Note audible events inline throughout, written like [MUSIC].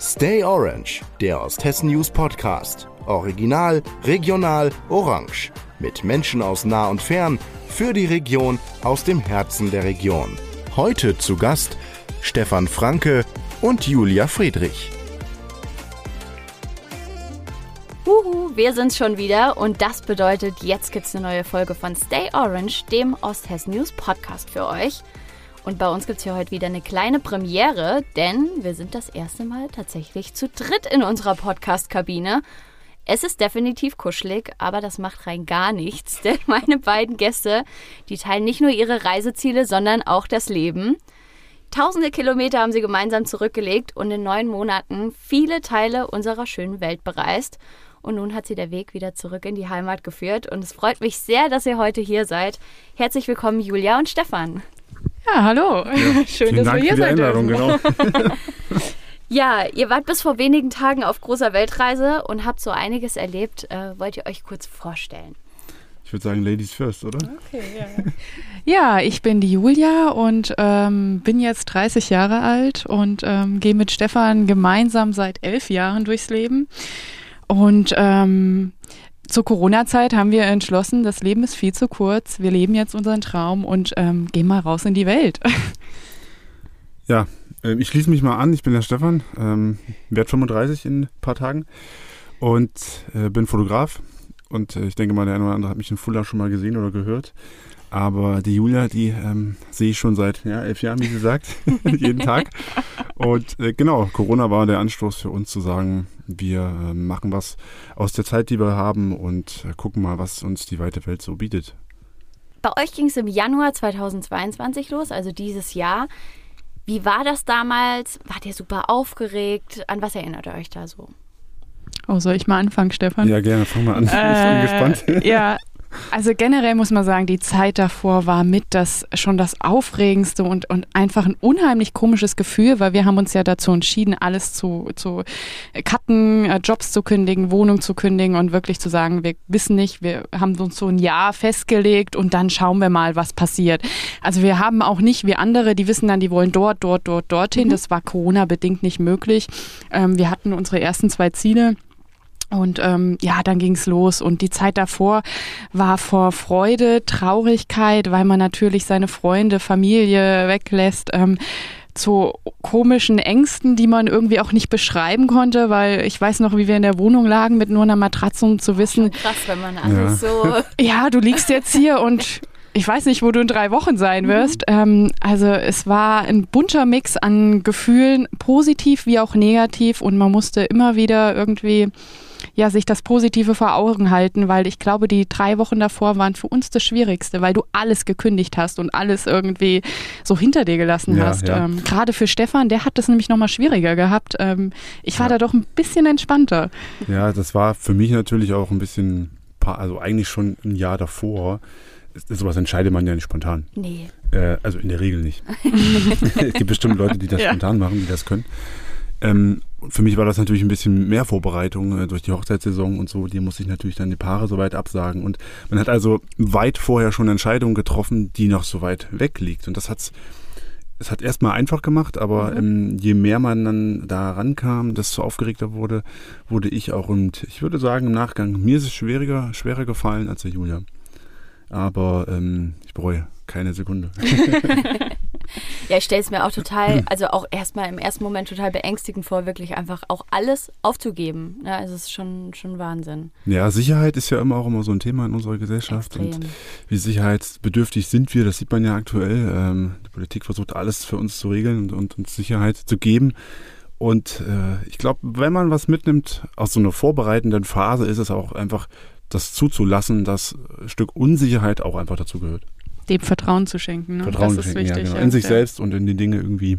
Stay Orange, der Osthessen News Podcast. Original, regional, orange. Mit Menschen aus nah und fern, für die Region, aus dem Herzen der Region. Heute zu Gast Stefan Franke und Julia Friedrich. Uhu, wir sind's schon wieder und das bedeutet, jetzt gibt's eine neue Folge von Stay Orange, dem Osthessen News Podcast für euch. Und bei uns gibt es hier heute wieder eine kleine Premiere, denn wir sind das erste Mal tatsächlich zu dritt in unserer Podcast-Kabine. Es ist definitiv kuschelig, aber das macht rein gar nichts, [LAUGHS] denn meine beiden Gäste, die teilen nicht nur ihre Reiseziele, sondern auch das Leben. Tausende Kilometer haben sie gemeinsam zurückgelegt und in neun Monaten viele Teile unserer schönen Welt bereist. Und nun hat sie der Weg wieder zurück in die Heimat geführt. Und es freut mich sehr, dass ihr heute hier seid. Herzlich willkommen, Julia und Stefan. Ja, hallo. Ja, [LAUGHS] Schön, dass Dank wir hier für die Einladung, genau. [LAUGHS] ja, ihr wart bis vor wenigen Tagen auf großer Weltreise und habt so einiges erlebt. Äh, wollt ihr euch kurz vorstellen? Ich würde sagen, Ladies first, oder? Okay, ja. [LAUGHS] ja, ich bin die Julia und ähm, bin jetzt 30 Jahre alt und ähm, gehe mit Stefan gemeinsam seit elf Jahren durchs Leben. Und ähm, zur Corona-Zeit haben wir entschlossen, das Leben ist viel zu kurz. Wir leben jetzt unseren Traum und ähm, gehen mal raus in die Welt. [LAUGHS] Ja, äh, ich schließe mich mal an. Ich bin der Stefan, ähm, werde 35 in ein paar Tagen und äh, bin Fotograf. Und äh, ich denke mal, der eine oder andere hat mich in Fuller schon mal gesehen oder gehört. Aber die Julia, die ähm, sehe ich schon seit ja, elf Jahren, wie gesagt, [LAUGHS] jeden Tag. Und äh, genau, Corona war der Anstoß für uns zu sagen, wir äh, machen was aus der Zeit, die wir haben und äh, gucken mal, was uns die weite Welt so bietet. Bei euch ging es im Januar 2022 los, also dieses Jahr. Wie war das damals? Wart ihr super aufgeregt? An was erinnert ihr euch da so? Oh, soll ich mal anfangen, Stefan? Ja, gerne, fang mal an. [LAUGHS] ich bin äh, gespannt. Ja, also generell muss man sagen, die Zeit davor war mit das schon das Aufregendste und, und einfach ein unheimlich komisches Gefühl, weil wir haben uns ja dazu entschieden, alles zu, zu cutten, äh, Jobs zu kündigen, Wohnung zu kündigen und wirklich zu sagen, wir wissen nicht, wir haben uns so ein Jahr festgelegt und dann schauen wir mal, was passiert. Also wir haben auch nicht wie andere, die wissen dann, die wollen dort, dort, dort, dorthin. Mhm. Das war Corona-bedingt nicht möglich. Ähm, wir hatten unsere ersten zwei Ziele. Und ähm, ja, dann ging's los. Und die Zeit davor war vor Freude, Traurigkeit, weil man natürlich seine Freunde, Familie weglässt. Ähm, zu komischen Ängsten, die man irgendwie auch nicht beschreiben konnte, weil ich weiß noch, wie wir in der Wohnung lagen mit nur einer Matratze, um zu wissen. Krass, wenn man alles ja. so. [LAUGHS] Ja, du liegst jetzt hier und ich weiß nicht, wo du in drei Wochen sein mhm. wirst. Mhm. Ähm, also es war ein bunter Mix an Gefühlen, positiv wie auch negativ und man musste immer wieder irgendwie ja, sich das Positive vor Augen halten, weil ich glaube, die drei Wochen davor waren für uns das Schwierigste, weil du alles gekündigt hast und alles irgendwie so hinter dir gelassen ja, hast. Ja. Ähm, Gerade für Stefan, der hat es nämlich nochmal schwieriger gehabt. Ähm, ich war ja. da doch ein bisschen entspannter. Ja, das war für mich natürlich auch ein bisschen, also eigentlich schon ein Jahr davor. Sowas entscheidet man ja nicht spontan. Nee. Äh, also in der Regel nicht. [LAUGHS] [LAUGHS] es gibt bestimmt Leute, die das spontan machen, die das können. Ähm, für mich war das natürlich ein bisschen mehr Vorbereitung äh, durch die Hochzeitssaison und so. Die musste ich natürlich dann die Paare so weit absagen. Und man hat also weit vorher schon Entscheidungen getroffen, die noch so weit weg liegt. Und das hat's es hat erstmal einfach gemacht, aber mhm. ähm, je mehr man dann da rankam, desto aufgeregter wurde, wurde ich auch. Und ich würde sagen, im Nachgang, mir ist es schwieriger, schwerer gefallen als der Julia. Aber ähm, ich bereue keine Sekunde. [LAUGHS] [LAUGHS] ja, ich stelle es mir auch total, also auch erstmal im ersten Moment total beängstigend vor, wirklich einfach auch alles aufzugeben. Ja, also es ist schon, schon Wahnsinn. Ja, Sicherheit ist ja immer auch immer so ein Thema in unserer Gesellschaft. Extrem. Und wie sicherheitsbedürftig sind wir, das sieht man ja aktuell. Ähm, die Politik versucht alles für uns zu regeln und, und uns Sicherheit zu geben. Und äh, ich glaube, wenn man was mitnimmt aus so einer vorbereitenden Phase, ist es auch einfach das zuzulassen, dass ein Stück Unsicherheit auch einfach dazu gehört dem Vertrauen zu schenken. Ne? Vertrauen das ist schenken, wichtig. Ja, genau. In sich selbst und in die Dinge irgendwie.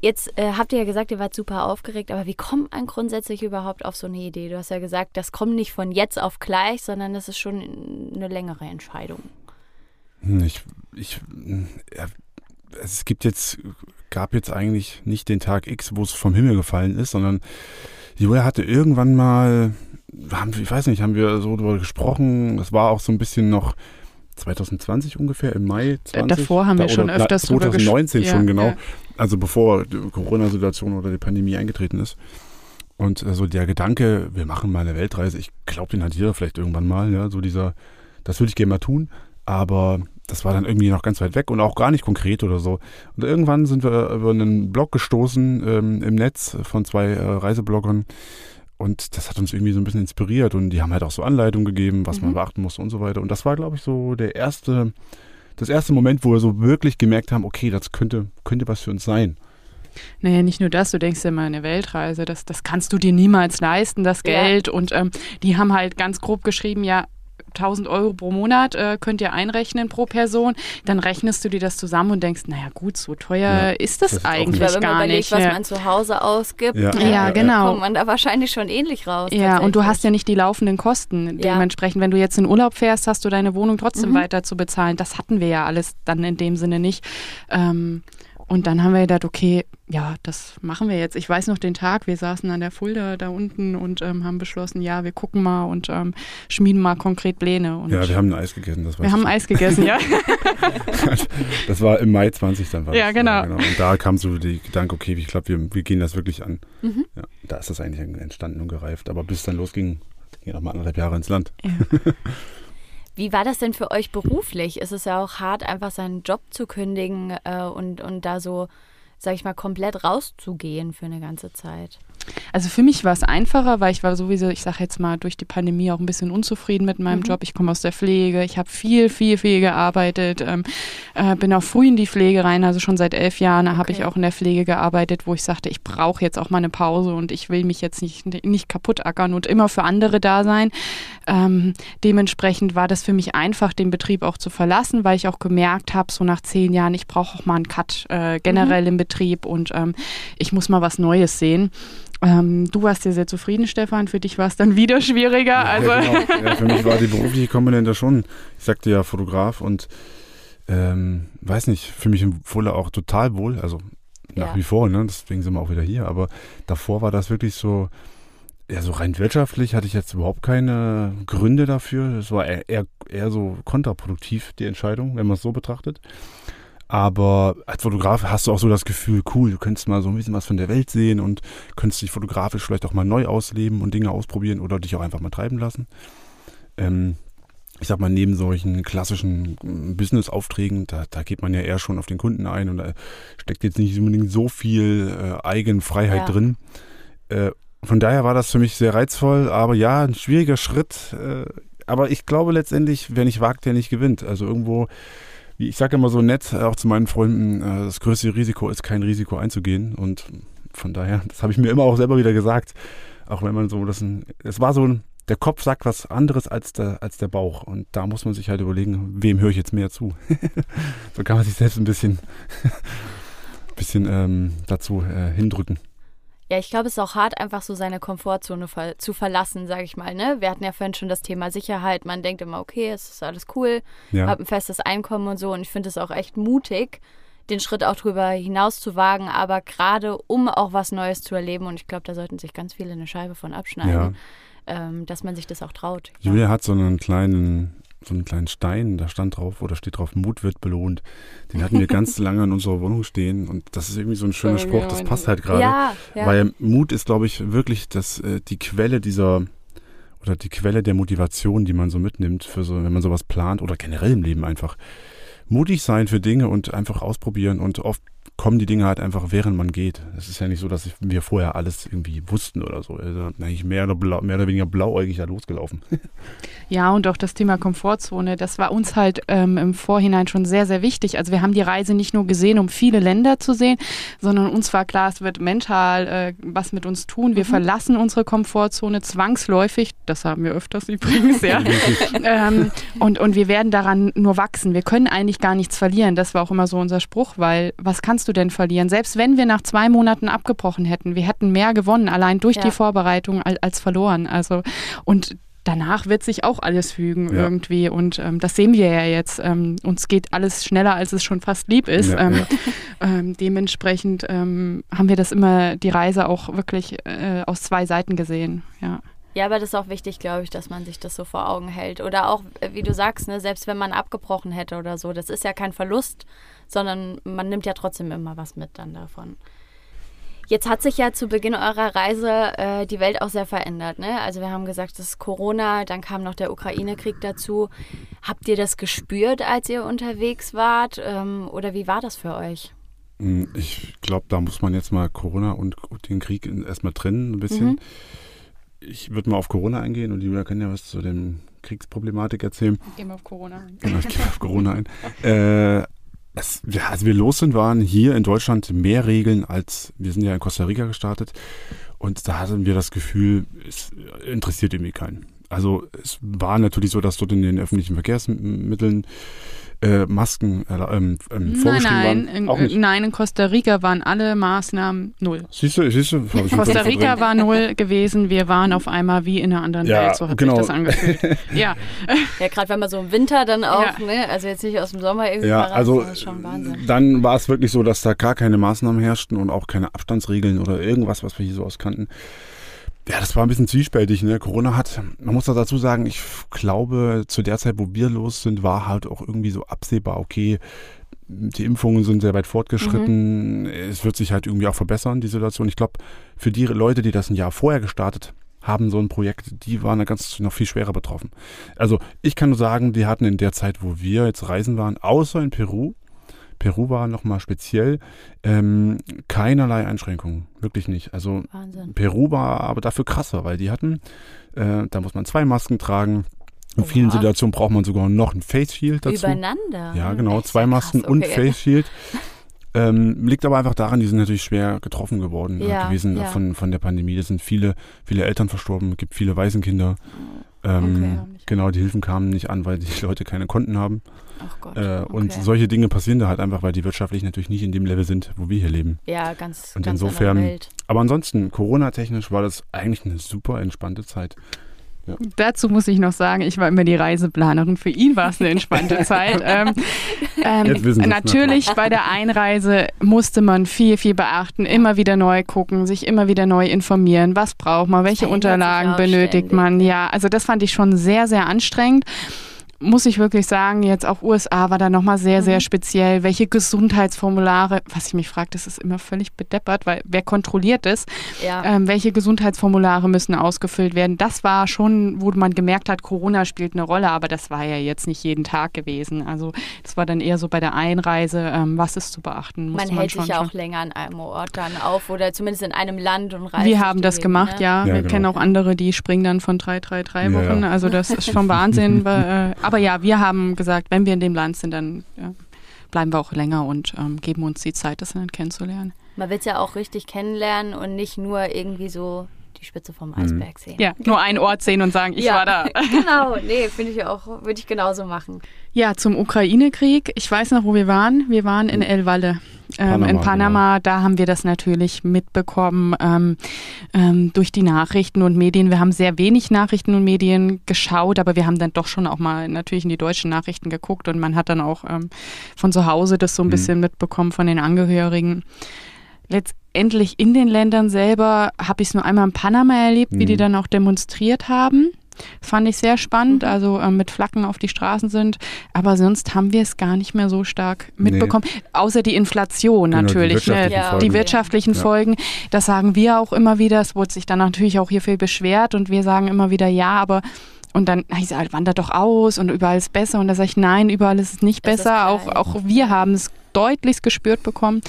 Jetzt äh, habt ihr ja gesagt, ihr wart super aufgeregt, aber wie kommt man grundsätzlich überhaupt auf so eine Idee? Du hast ja gesagt, das kommt nicht von jetzt auf gleich, sondern das ist schon eine längere Entscheidung. Hm, ich, ich, ja, es gibt jetzt, gab jetzt eigentlich nicht den Tag X, wo es vom Himmel gefallen ist, sondern Julia hatte irgendwann mal, haben, ich weiß nicht, haben wir so darüber gesprochen, es war auch so ein bisschen noch 2020 ungefähr, im Mai 20. Davor haben da, wir schon öfters 2019 schon, ja, genau. Ja. Also bevor die Corona-Situation oder die Pandemie eingetreten ist. Und äh, so der Gedanke, wir machen mal eine Weltreise, ich glaube, den hat jeder vielleicht irgendwann mal, ja, so dieser, das würde ich gerne mal tun, aber das war dann irgendwie noch ganz weit weg und auch gar nicht konkret oder so. Und irgendwann sind wir über einen Blog gestoßen ähm, im Netz von zwei äh, Reisebloggern und das hat uns irgendwie so ein bisschen inspiriert und die haben halt auch so Anleitungen gegeben, was mhm. man beachten muss und so weiter. Und das war, glaube ich, so der erste, das erste Moment, wo wir so wirklich gemerkt haben, okay, das könnte, könnte was für uns sein. Naja, nicht nur das, du denkst immer eine Weltreise, das, das kannst du dir niemals leisten, das Geld. Ja. Und ähm, die haben halt ganz grob geschrieben, ja, 1000 Euro pro Monat äh, könnt ihr einrechnen pro Person, dann rechnest du dir das zusammen und denkst, naja gut, so teuer ja, ist das, das eigentlich gar nicht. Wenn man überlegt, was man zu Hause ausgibt, ja, ja, ja genau. kommt man da wahrscheinlich schon ähnlich raus. Ja, und du hast ja nicht die laufenden Kosten. Dementsprechend, wenn du jetzt in Urlaub fährst, hast du deine Wohnung trotzdem mhm. weiter zu bezahlen. Das hatten wir ja alles dann in dem Sinne nicht. Ähm, und dann haben wir gedacht, okay, ja, das machen wir jetzt. Ich weiß noch den Tag, wir saßen an der Fulda da unten und ähm, haben beschlossen, ja, wir gucken mal und ähm, schmieden mal konkret Pläne. Und ja, wir haben ein Eis gegessen. Das wir haben Eis gegessen, ja. [LAUGHS] das war im Mai 20 dann. War ja, genau. genau. Und da kam so der Gedanke, okay, ich glaube, wir, wir gehen das wirklich an. Mhm. Ja, da ist das eigentlich entstanden und gereift. Aber bis es dann losging, ging noch mal anderthalb Jahre ins Land. Ja. [LAUGHS] Wie war das denn für euch beruflich? Ist es ja auch hart, einfach seinen Job zu kündigen äh, und, und da so, sag ich mal, komplett rauszugehen für eine ganze Zeit? Also für mich war es einfacher, weil ich war sowieso, ich sage jetzt mal, durch die Pandemie auch ein bisschen unzufrieden mit meinem mhm. Job. Ich komme aus der Pflege, ich habe viel, viel, viel gearbeitet, ähm, äh, bin auch früh in die Pflege rein, also schon seit elf Jahren okay. habe ich auch in der Pflege gearbeitet, wo ich sagte, ich brauche jetzt auch mal eine Pause und ich will mich jetzt nicht, nicht kaputt ackern und immer für andere da sein. Ähm, dementsprechend war das für mich einfach, den Betrieb auch zu verlassen, weil ich auch gemerkt habe, so nach zehn Jahren, ich brauche auch mal einen Cut äh, generell mhm. im Betrieb und ähm, ich muss mal was Neues sehen. Ähm, du warst ja sehr zufrieden, Stefan. Für dich war es dann wieder schwieriger. Ja, also. Ja, genau. [LAUGHS] ja, für mich war die berufliche Komponente schon, ich sagte ja Fotograf und ähm, weiß nicht, für mich im Fuller auch total wohl, also nach wie vor, ne? deswegen sind wir auch wieder hier, aber davor war das wirklich so, ja, so rein wirtschaftlich hatte ich jetzt überhaupt keine Gründe dafür. Es war eher, eher, eher so kontraproduktiv, die Entscheidung, wenn man es so betrachtet. Aber als Fotograf hast du auch so das Gefühl, cool, du könntest mal so ein bisschen was von der Welt sehen und könntest dich fotografisch vielleicht auch mal neu ausleben und Dinge ausprobieren oder dich auch einfach mal treiben lassen. Ähm, ich sag mal, neben solchen klassischen mm, Business-Aufträgen, da, da geht man ja eher schon auf den Kunden ein und da steckt jetzt nicht unbedingt so viel äh, Eigenfreiheit ja. drin. Äh, von daher war das für mich sehr reizvoll, aber ja, ein schwieriger Schritt. Äh, aber ich glaube letztendlich, wer nicht wagt, der nicht gewinnt. Also irgendwo ich sage immer so nett, auch zu meinen Freunden, äh, das größte Risiko ist kein Risiko einzugehen. Und von daher, [LAUGHS] das habe ich mir immer auch selber wieder gesagt. Auch wenn man so, das es war so ein, der Kopf sagt was anderes als der, als der Bauch. Und da muss man sich halt überlegen, wem höre ich jetzt mehr zu. [LAUGHS] so kann man sich selbst ein bisschen, [LAUGHS] bisschen ähm, dazu äh, hindrücken. Ja, ich glaube, es ist auch hart, einfach so seine Komfortzone ver zu verlassen, sage ich mal. Ne? Wir hatten ja vorhin schon das Thema Sicherheit. Man denkt immer, okay, es ist alles cool, ja. habe ein festes Einkommen und so. Und ich finde es auch echt mutig, den Schritt auch drüber hinaus zu wagen, aber gerade um auch was Neues zu erleben. Und ich glaube, da sollten sich ganz viele eine Scheibe von abschneiden, ja. ähm, dass man sich das auch traut. Julia ja. hat so einen kleinen so einen kleinen Stein, da stand drauf, oder steht drauf, Mut wird belohnt. Den hatten wir ganz [LAUGHS] lange in unserer Wohnung stehen und das ist irgendwie so ein schöner Spruch, das passt halt gerade. Ja, ja. Weil Mut ist, glaube ich, wirklich das, äh, die Quelle dieser, oder die Quelle der Motivation, die man so mitnimmt, für so, wenn man sowas plant oder generell im Leben einfach. Mutig sein für Dinge und einfach ausprobieren und oft kommen die Dinge halt einfach, während man geht. Es ist ja nicht so, dass wir vorher alles irgendwie wussten oder so. Also eigentlich mehr oder, blau, mehr oder weniger blauäugig da losgelaufen. [LAUGHS] Ja, und auch das Thema Komfortzone, das war uns halt ähm, im Vorhinein schon sehr, sehr wichtig. Also wir haben die Reise nicht nur gesehen, um viele Länder zu sehen, sondern uns war klar, es wird mental äh, was mit uns tun. Wir mhm. verlassen unsere Komfortzone zwangsläufig. Das haben wir öfters [LAUGHS] übrigens, ja. [LAUGHS] ähm, und, und wir werden daran nur wachsen. Wir können eigentlich gar nichts verlieren. Das war auch immer so unser Spruch, weil was kannst du denn verlieren? Selbst wenn wir nach zwei Monaten abgebrochen hätten, wir hätten mehr gewonnen, allein durch ja. die Vorbereitung als, als verloren. Also und danach wird sich auch alles fügen ja. irgendwie. Und ähm, das sehen wir ja jetzt. Ähm, uns geht alles schneller, als es schon fast lieb ist. Ja, ähm, ja. [LAUGHS] Ähm, dementsprechend ähm, haben wir das immer, die Reise auch wirklich äh, aus zwei Seiten gesehen. Ja. Ja, aber das ist auch wichtig, glaube ich, dass man sich das so vor Augen hält. Oder auch, äh, wie du sagst, ne, selbst wenn man abgebrochen hätte oder so, das ist ja kein Verlust, sondern man nimmt ja trotzdem immer was mit dann davon. Jetzt hat sich ja zu Beginn eurer Reise äh, die Welt auch sehr verändert. Ne? Also wir haben gesagt, das ist Corona, dann kam noch der Ukraine-Krieg dazu. Habt ihr das gespürt, als ihr unterwegs wart? Ähm, oder wie war das für euch? Hm, ich glaube, da muss man jetzt mal Corona und den Krieg erstmal trennen ein bisschen. Mhm. Ich würde mal auf Corona eingehen und Julia kann ja was zu dem Kriegsproblematik erzählen. Gehen wir auf Corona ein. Genau, ich gehe auf [LAUGHS] Corona ein. Äh, es, als wir los sind, waren hier in Deutschland mehr Regeln als wir sind ja in Costa Rica gestartet. Und da hatten wir das Gefühl, es interessiert irgendwie keinen. Also es war natürlich so, dass dort in den öffentlichen Verkehrsmitteln äh, Masken äh, ähm, ähm, vorgeschrieben nein, waren. In, Auch nicht. Nein, in Costa Rica waren alle Maßnahmen null. Siehst du, siehst du? Costa Rica war null gewesen. Wir waren auf einmal wie in einer anderen ja, Welt. So hat genau. sich das angefühlt. [LAUGHS] ja. Ja, gerade wenn man so im Winter dann auch, Ja. ne, also jetzt nicht aus dem Sommer irgendwie Ja, also das ist schon Wahnsinn. dann war es wirklich so, dass da gar keine Maßnahmen herrschten und auch keine Abstandsregeln oder irgendwas, was wir hier so auskannten. Ja, das war ein bisschen zwiespältig. Ne? Corona hat, man muss da dazu sagen, ich glaube, zu der Zeit, wo wir los sind, war halt auch irgendwie so absehbar, okay, die Impfungen sind sehr weit fortgeschritten. Es wird sich halt irgendwie auch verbessern, die Situation. Ich glaube, für die Leute, die das ein Jahr vorher gestartet haben, so ein Projekt, die waren da ganz noch viel schwerer betroffen. Also ich kann nur sagen, wir hatten in der Zeit, wo wir jetzt reisen waren, außer in Peru, Peru war nochmal speziell, ähm, keinerlei Einschränkungen. Wirklich nicht. Also Wahnsinn. Peru war aber dafür krasser, weil die hatten, äh, da muss man zwei Masken tragen. In vielen Situationen braucht man sogar noch ein Face Shield dazu. Übereinander. Ja, genau, Echt zwei krass, Masken und okay. Face Shield. [LAUGHS] Ähm, liegt aber einfach daran, die sind natürlich schwer getroffen geworden äh, Ja, gewesen ja. von, von der Pandemie. Es sind viele, viele Eltern verstorben, gibt viele Waisenkinder. Ähm, Okay. Genau, die Hilfen kamen nicht an, weil die [LAUGHS] Leute keine Konten haben. Gott. Äh, Und okay. solche Dinge passieren da halt einfach, weil die wirtschaftlich natürlich nicht in dem Level sind, wo wir hier leben. Ja, ganz, Und ganz insofern-. Aber ansonsten, Corona-technisch war das eigentlich eine super entspannte Zeit. Dazu muss ich noch sagen, ich war immer die Reiseplanerin. Für ihn war es eine entspannte [LAUGHS] Zeit. Ähm, ähm, Jetzt wissen wir's natürlich bei der Einreise musste man viel, viel beachten, immer wieder neu gucken, sich immer wieder neu informieren. Was braucht man, welche Unterlagen benötigt ständig. man? Ja, also das fand ich schon sehr, sehr anstrengend. Muss ich wirklich sagen, jetzt auch USA war da nochmal sehr, Mhm. sehr speziell. Welche Gesundheitsformulare, was ich mich frage, das ist immer völlig bedeppert, weil wer kontrolliert das? Ja. Ähm, welche Gesundheitsformulare müssen ausgefüllt werden? Das war schon, wo man gemerkt hat, Corona spielt eine Rolle, aber das war ja jetzt nicht jeden Tag gewesen. Also das war dann eher so bei der Einreise, ähm, was ist zu beachten. musste man hält schon sich ja auch länger an einem Ort dann auf oder zumindest in einem Land und reist. Wir haben das Gegend, gemacht, ne? ja. Ja, wir genau. kennen auch andere, die springen dann von drei, drei, drei Wochen. ja. Also das ist schon [LAUGHS] Wahnsinn. weil, äh, aber ja, wir haben gesagt, wenn wir in dem Land sind, dann ja, bleiben wir auch länger und ähm, geben uns die Zeit, das Land kennenzulernen. Man will es ja auch richtig kennenlernen und nicht nur irgendwie so die Spitze vom Eisberg sehen. Ja, nur einen Ort sehen und sagen, ich Ja, war da. [LAUGHS] genau, nee, finde ich auch, würde ich genauso machen. Ja, zum Ukraine-Krieg. Ich weiß noch, wo wir waren. Wir waren in El Valle. Ähm, Panama, in Panama, da haben wir das natürlich mitbekommen ähm, ähm, durch die Nachrichten und Medien. Wir haben sehr wenig Nachrichten und Medien geschaut, aber wir haben dann doch schon auch mal natürlich in die deutschen Nachrichten geguckt und man hat dann auch ähm, von zu Hause das so ein Mhm. bisschen mitbekommen von den Angehörigen. Letztendlich in den Ländern selber habe ich es nur einmal in Panama erlebt, wie die Mhm. dann auch demonstriert haben. Fand ich sehr spannend, also ähm, mit Flaggen auf die Straßen sind. Aber sonst haben wir es gar nicht mehr so stark Nee. mitbekommen. Außer die Inflation Genau, die natürlich. ne? wirtschaftlichen Ja. Folgen. Die wirtschaftlichen Ja. Folgen, das sagen wir auch immer wieder. Es wurde sich dann natürlich auch hier viel beschwert und wir sagen immer wieder ja, aber und dann hieß es, wandert doch aus und überall ist besser. Und da sage ich, nein, überall ist es nicht Es besser. Auch, auch wir haben es deutlichst gespürt bekommen.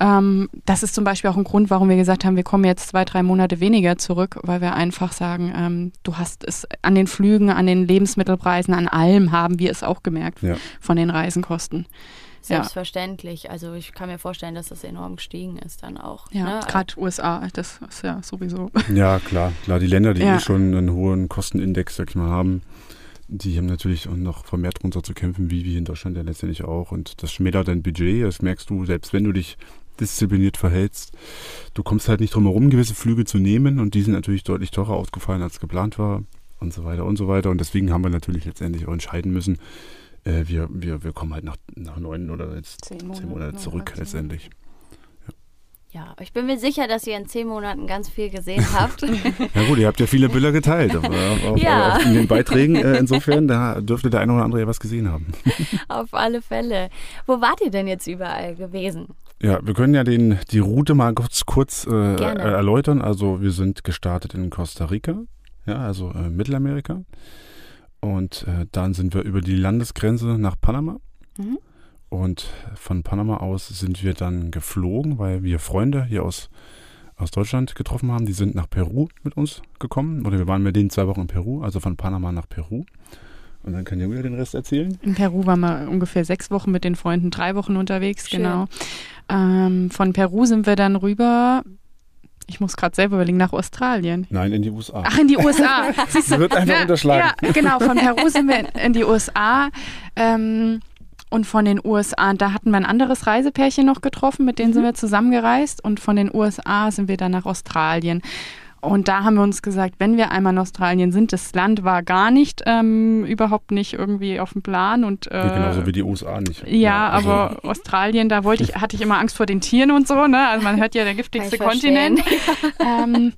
Ähm, das ist zum Beispiel auch ein Grund, warum wir gesagt haben, wir kommen jetzt zwei, drei Monate weniger zurück, weil wir einfach sagen, ähm, du hast es an den Flügen, an den Lebensmittelpreisen, an allem haben wir es auch gemerkt Ja. von den Reisenkosten. Ja. Selbstverständlich. Also ich kann mir vorstellen, dass das enorm gestiegen ist dann auch. Ja, ne? gerade USA, das ist ja sowieso. Ja, klar, klar. Die Länder, die Ja. eh schon einen hohen Kostenindex, sag ich mal, haben, die haben natürlich auch noch vermehrt drunter zu kämpfen, wie wir in Deutschland ja letztendlich auch. Und das schmälert dein Budget, das merkst du, selbst wenn du dich diszipliniert verhältst. Du kommst halt nicht drum herum, gewisse Flüge zu nehmen und die sind natürlich deutlich teurer ausgefallen, als geplant war und so weiter und so weiter. Und deswegen haben wir natürlich letztendlich auch entscheiden müssen, äh, wir, wir, wir kommen halt nach, nach neun oder jetzt Zehn zehn Monate, Monate ne, zurück letztendlich. Ja, ich bin mir sicher, dass ihr in zehn Monaten ganz viel gesehen [LAUGHS] habt. Ja gut, ihr habt ja viele Bilder geteilt aber [LAUGHS] auf, Ja. auf, in den Beiträgen. Äh, insofern, da dürfte der eine oder andere ja was gesehen haben. [LAUGHS] Auf alle Fälle. Wo wart ihr denn jetzt überall gewesen? Ja, wir können ja den, die Route mal kurz, kurz äh, Gerne. erläutern. Also wir sind gestartet in Costa Rica, ja, also äh, Mittelamerika. Und äh, dann sind wir über die Landesgrenze nach Panama. Mhm. Und von Panama aus sind wir dann geflogen, weil wir Freunde hier aus, aus Deutschland getroffen haben. Die sind nach Peru mit uns gekommen. Oder wir waren mit denen zwei Wochen in Peru, also von Panama nach Peru. Und dann kann Julia den Rest erzählen. In Peru waren wir ungefähr sechs Wochen mit den Freunden, drei Wochen unterwegs, Schön. genau. Ähm, von Peru sind wir dann rüber, ich muss gerade selber überlegen, nach Australien. Nein, in die USA. Ach, in die USA. Siehst [LAUGHS] du? Wird einfach Ja, unterschlagen. Ja, genau. Von Peru sind wir in, in die USA. Ähm, und von den USA, da hatten wir ein anderes Reisepärchen noch getroffen, mit denen sind wir zusammengereist. Und von den USA sind wir dann nach Australien. Und da haben wir uns gesagt, wenn wir einmal in Australien sind, das Land war gar nicht, ähm, überhaupt nicht irgendwie auf dem Plan. Und, äh, genauso wie die USA nicht. ja, also- aber Australien, da wollte ich, hatte ich immer Angst vor den Tieren und so, ne? Also man hört ja der giftigste. Kontinent. [LAUGHS] ähm,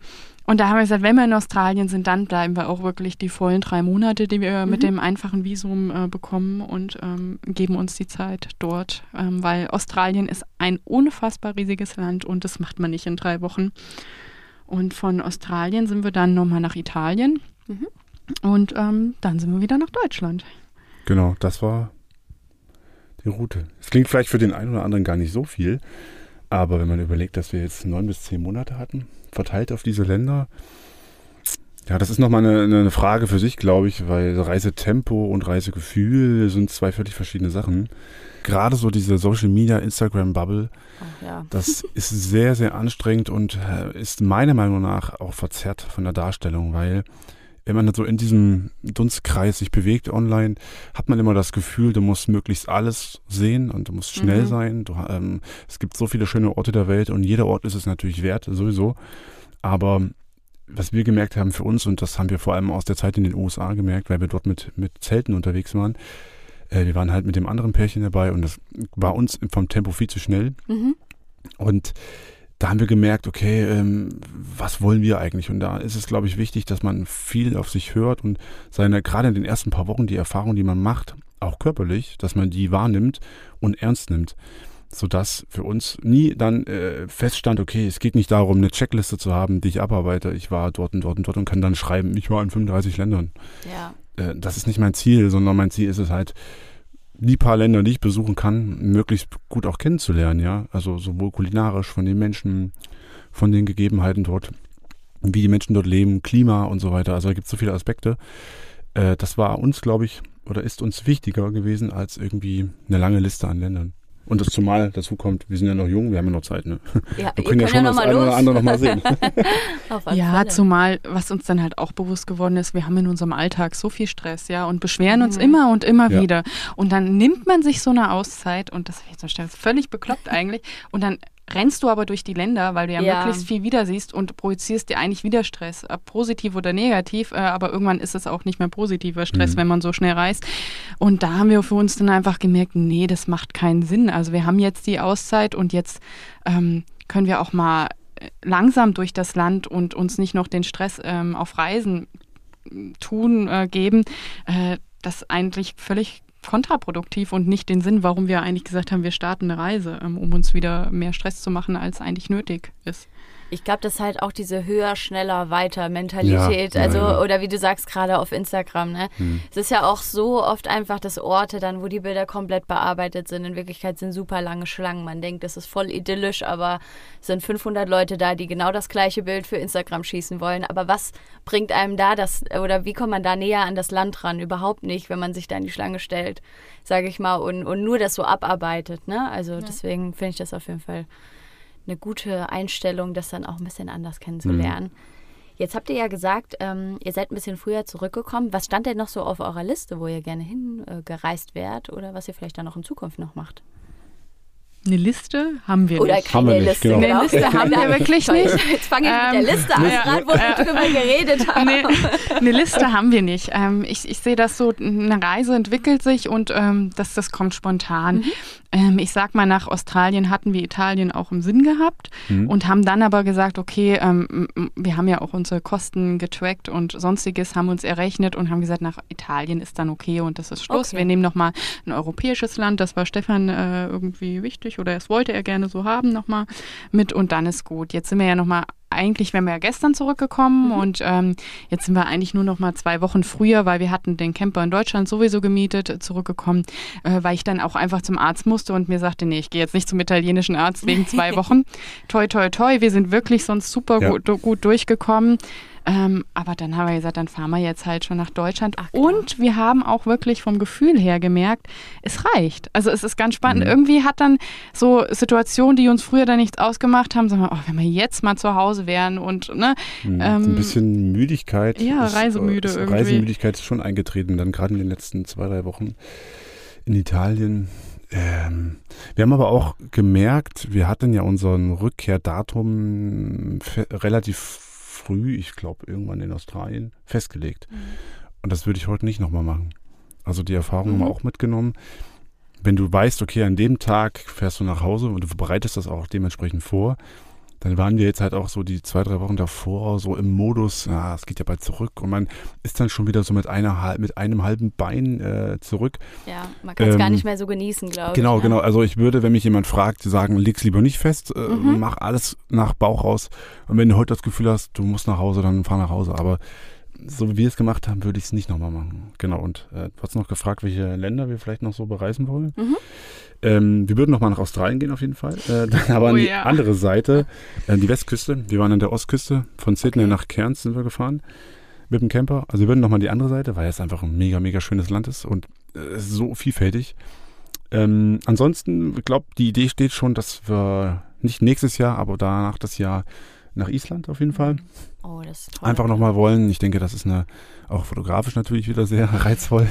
und da haben wir gesagt, wenn wir in Australien sind, dann bleiben wir auch wirklich die vollen drei Monate, die wir mit dem einfachen Visum äh, bekommen und ähm, geben uns die Zeit dort, ähm, weil Australien ist ein unfassbar riesiges Land und das macht man nicht in drei Wochen. Und von Australien sind wir dann nochmal nach Italien Mhm. und ähm, dann sind wir wieder nach Deutschland. Genau, das war die Route. Es klingt vielleicht für den einen oder anderen gar nicht so viel, aber wenn man überlegt, dass wir jetzt neun bis zehn Monate hatten, verteilt auf diese Länder, ja, das ist nochmal eine, eine Frage für sich, glaube ich, weil Reisetempo und Reisegefühl sind zwei völlig verschiedene Sachen. Gerade so diese Social Media, Instagram-Bubble, Oh, ja. das [LAUGHS] ist sehr, sehr anstrengend und äh, ist meiner Meinung nach auch verzerrt von der Darstellung, weil wenn man so in diesem Dunstkreis sich bewegt online, hat man immer das Gefühl, du musst möglichst alles sehen und du musst schnell Mhm. sein. Du, ähm, es gibt so viele schöne Orte der Welt und jeder Ort ist es natürlich wert, sowieso. Aber was wir gemerkt haben für uns, und das haben wir vor allem aus der Zeit in den USA gemerkt, weil wir dort mit, mit Zelten unterwegs waren, äh, wir waren halt mit dem anderen Pärchen dabei und das war uns vom Tempo viel zu schnell. Mhm. Und da haben wir gemerkt, okay, ähm, was wollen wir eigentlich? Und da ist es, glaube ich, wichtig, dass man viel auf sich hört und seine, gerade in den ersten paar Wochen, die Erfahrung, die man macht, auch körperlich, dass man die wahrnimmt und ernst nimmt. Sodass für uns nie dann äh, feststand, okay, es geht nicht darum, eine Checkliste zu haben, die ich abarbeite. Ich war dort und dort und dort und kann dann schreiben, ich war in 35 Ländern Ja. äh, das ist nicht mein Ziel, sondern mein Ziel ist es halt, die paar Länder, die ich besuchen kann, möglichst gut auch kennenzulernen, ja. Also sowohl kulinarisch von den Menschen, von den Gegebenheiten dort, wie die Menschen dort leben, Klima und so weiter. Also da gibt es so viele Aspekte. Äh, das war uns, glaube ich, oder ist uns wichtiger gewesen als irgendwie eine lange Liste an Ländern. Und das zumal dazu kommt, wir sind ja noch jung, wir haben ja noch Zeit, ne? Ja, Wir können ja schon noch das mal eine oder andere noch mal sehen. [LAUGHS] [LAUGHS] Ja, Fälle. zumal, was uns dann halt auch bewusst geworden ist, wir haben in unserem Alltag so viel Stress, ja, und beschweren uns Mhm. immer und immer Ja. wieder. Und dann nimmt man sich so eine Auszeit und das das ist völlig bekloppt eigentlich. Und dann rennst du aber durch die Länder, weil du ja, Ja. möglichst viel wieder siehst und projizierst dir eigentlich wieder Stress, ob positiv oder negativ, äh, aber irgendwann ist es auch nicht mehr positiver Stress, Mhm. wenn man so schnell reist. Und da haben wir für uns dann einfach gemerkt, nee, das macht keinen Sinn. Also wir haben jetzt die Auszeit und jetzt ähm, können wir auch mal äh, langsam durch das Land und uns nicht noch den Stress ähm, auf Reisen äh, tun, äh, geben, äh, das eigentlich völlig kontraproduktiv und nicht den Sinn, warum wir eigentlich gesagt haben, wir starten eine Reise, ähm, um uns wieder mehr Stress zu machen, als eigentlich nötig ist. Ich glaube, das ist halt auch diese höher, schneller, weiter Mentalität. Ja, ja, also, ja. oder wie du sagst, gerade auf Instagram, ne? Hm. Es ist ja auch so oft einfach, dass Orte dann, wo die Bilder komplett bearbeitet sind, in Wirklichkeit sind super lange Schlangen. Man denkt, das ist voll idyllisch, aber es sind 500 Leute da, die genau das gleiche Bild für Instagram schießen wollen. Aber was bringt einem da das, oder wie kommt man da näher an das Land ran? Überhaupt nicht, wenn man sich da in die Schlange stellt, sage ich mal, und, und nur das so abarbeitet, ne? Also deswegen finde ich das auf jeden Fall eine gute Einstellung, das dann auch ein bisschen anders kennenzulernen. Jetzt habt ihr ja gesagt, ähm, ihr seid ein bisschen früher zurückgekommen. Was stand denn noch so auf eurer Liste, wo ihr gerne hingereist äh, wärt oder was ihr vielleicht dann noch in Zukunft noch macht? Eine Liste haben wir Oder nicht. Wir keine Liste. genau. Eine Liste haben wir wirklich nicht. Jetzt fange ich mit der Ähm, Liste an, ja, gerade wo wir drüber geredet haben. [LAUGHS] Nee, eine Liste haben wir nicht. Ähm, ich, ich sehe das so, eine Reise entwickelt sich und ähm, das, das kommt spontan. Ähm, ich sag mal, nach Australien hatten wir Italien auch im Sinn gehabt Mhm. und haben dann aber gesagt, okay, ähm, wir haben ja auch unsere Kosten getrackt und sonstiges, haben uns errechnet und haben gesagt, nach Italien ist dann okay und das ist Schluss. Okay. Wir nehmen nochmal ein europäisches Land, das war Stefan äh, irgendwie wichtig oder das wollte er gerne so haben nochmal mit und dann ist gut. Jetzt sind wir ja nochmal eigentlich wären wir ja gestern zurückgekommen mhm. und ähm, jetzt sind wir eigentlich nur noch mal zwei Wochen früher, weil wir hatten den Camper in Deutschland sowieso gemietet, zurückgekommen, äh, weil ich dann auch einfach zum Arzt musste und mir sagte, nee, ich gehe jetzt nicht zum italienischen Arzt wegen zwei [LAUGHS] Wochen. toi, toi, toi, wir sind wirklich sonst super ja. gut, gut durchgekommen. Ähm, aber dann haben wir gesagt, dann fahren wir jetzt halt schon nach Deutschland. Ach, und wir haben auch wirklich vom Gefühl her gemerkt, es reicht. Also es ist ganz spannend. Mhm. Irgendwie hat dann so Situationen, die uns früher dann nichts ausgemacht haben, sagen wir, oh, wenn wir jetzt mal zu Hause wären und ne, mhm. ähm, ein bisschen Müdigkeit. Ja, ist, reisemüde ist, irgendwie. Reisemüdigkeit ist schon eingetreten, dann gerade in den letzten zwei, drei Wochen in Italien. Ähm, wir haben aber auch gemerkt, wir hatten ja unseren Rückkehrdatum relativ früh, ich glaube irgendwann in Australien, festgelegt. Mhm. Und das würde ich heute nicht nochmal machen. Also die Erfahrung mhm. haben wir auch mitgenommen. Wenn du weißt, okay, an dem Tag fährst du nach Hause und du bereitest das auch dementsprechend vor, dann waren wir jetzt halt auch so die zwei, drei Wochen davor so im Modus, ja, es geht ja bald zurück und man ist dann schon wieder so mit, einer, mit einem halben Bein äh, zurück. Ja, man kann es ähm, gar nicht mehr so genießen, glaube ich. Genau, ne? genau. Also ich würde, wenn mich jemand fragt, sagen, leg's lieber nicht fest, äh, mhm. mach alles nach Bauch raus und wenn du heute das Gefühl hast, du musst nach Hause, dann fahr nach Hause. Aber so wie wir es gemacht haben, würde ich es nicht nochmal machen. Genau, und äh, du hast noch gefragt, welche Länder wir vielleicht noch so bereisen wollen. Mhm. Ähm, wir würden nochmal nach Australien gehen auf jeden Fall. Äh, [LAUGHS] dann aber oh, an die ja. andere Seite, äh, die Westküste. Wir waren an der Ostküste, von Sydney okay. nach Cairns sind wir gefahren mit dem Camper. Also wir würden nochmal die andere Seite, weil es einfach ein mega, mega schönes Land ist und äh, so vielfältig. Ähm, ansonsten, ich glaube, die Idee steht schon, dass wir nicht nächstes Jahr, aber danach das Jahr nach Island auf jeden Fall. Oh, das ist toll. Einfach nochmal wollen. Ich denke, das ist eine, auch fotografisch natürlich wieder sehr [LAUGHS] reizvoll.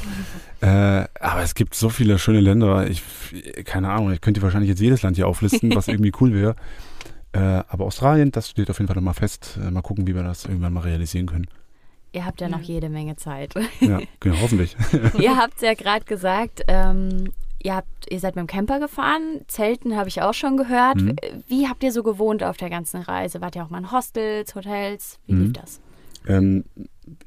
äh, aber es gibt so viele schöne Länder. Ich, keine Ahnung, ich könnte wahrscheinlich jetzt jedes Land hier auflisten, was [LAUGHS] irgendwie cool wäre. Äh, aber Australien, das steht auf jeden Fall nochmal fest. Äh, mal gucken, wie wir das irgendwann mal realisieren können. Ihr habt ja noch jede Menge Zeit. Ja, genau, hoffentlich. [LAUGHS] Ihr habt es ja gerade gesagt, ähm, Ihr, habt, ihr seid mit dem Camper gefahren, Zelten habe ich auch schon gehört. Mhm. Wie habt ihr so gewohnt auf der ganzen Reise? Wart ihr auch mal in Hostels, Hotels? Wie mhm. lief das? Ähm,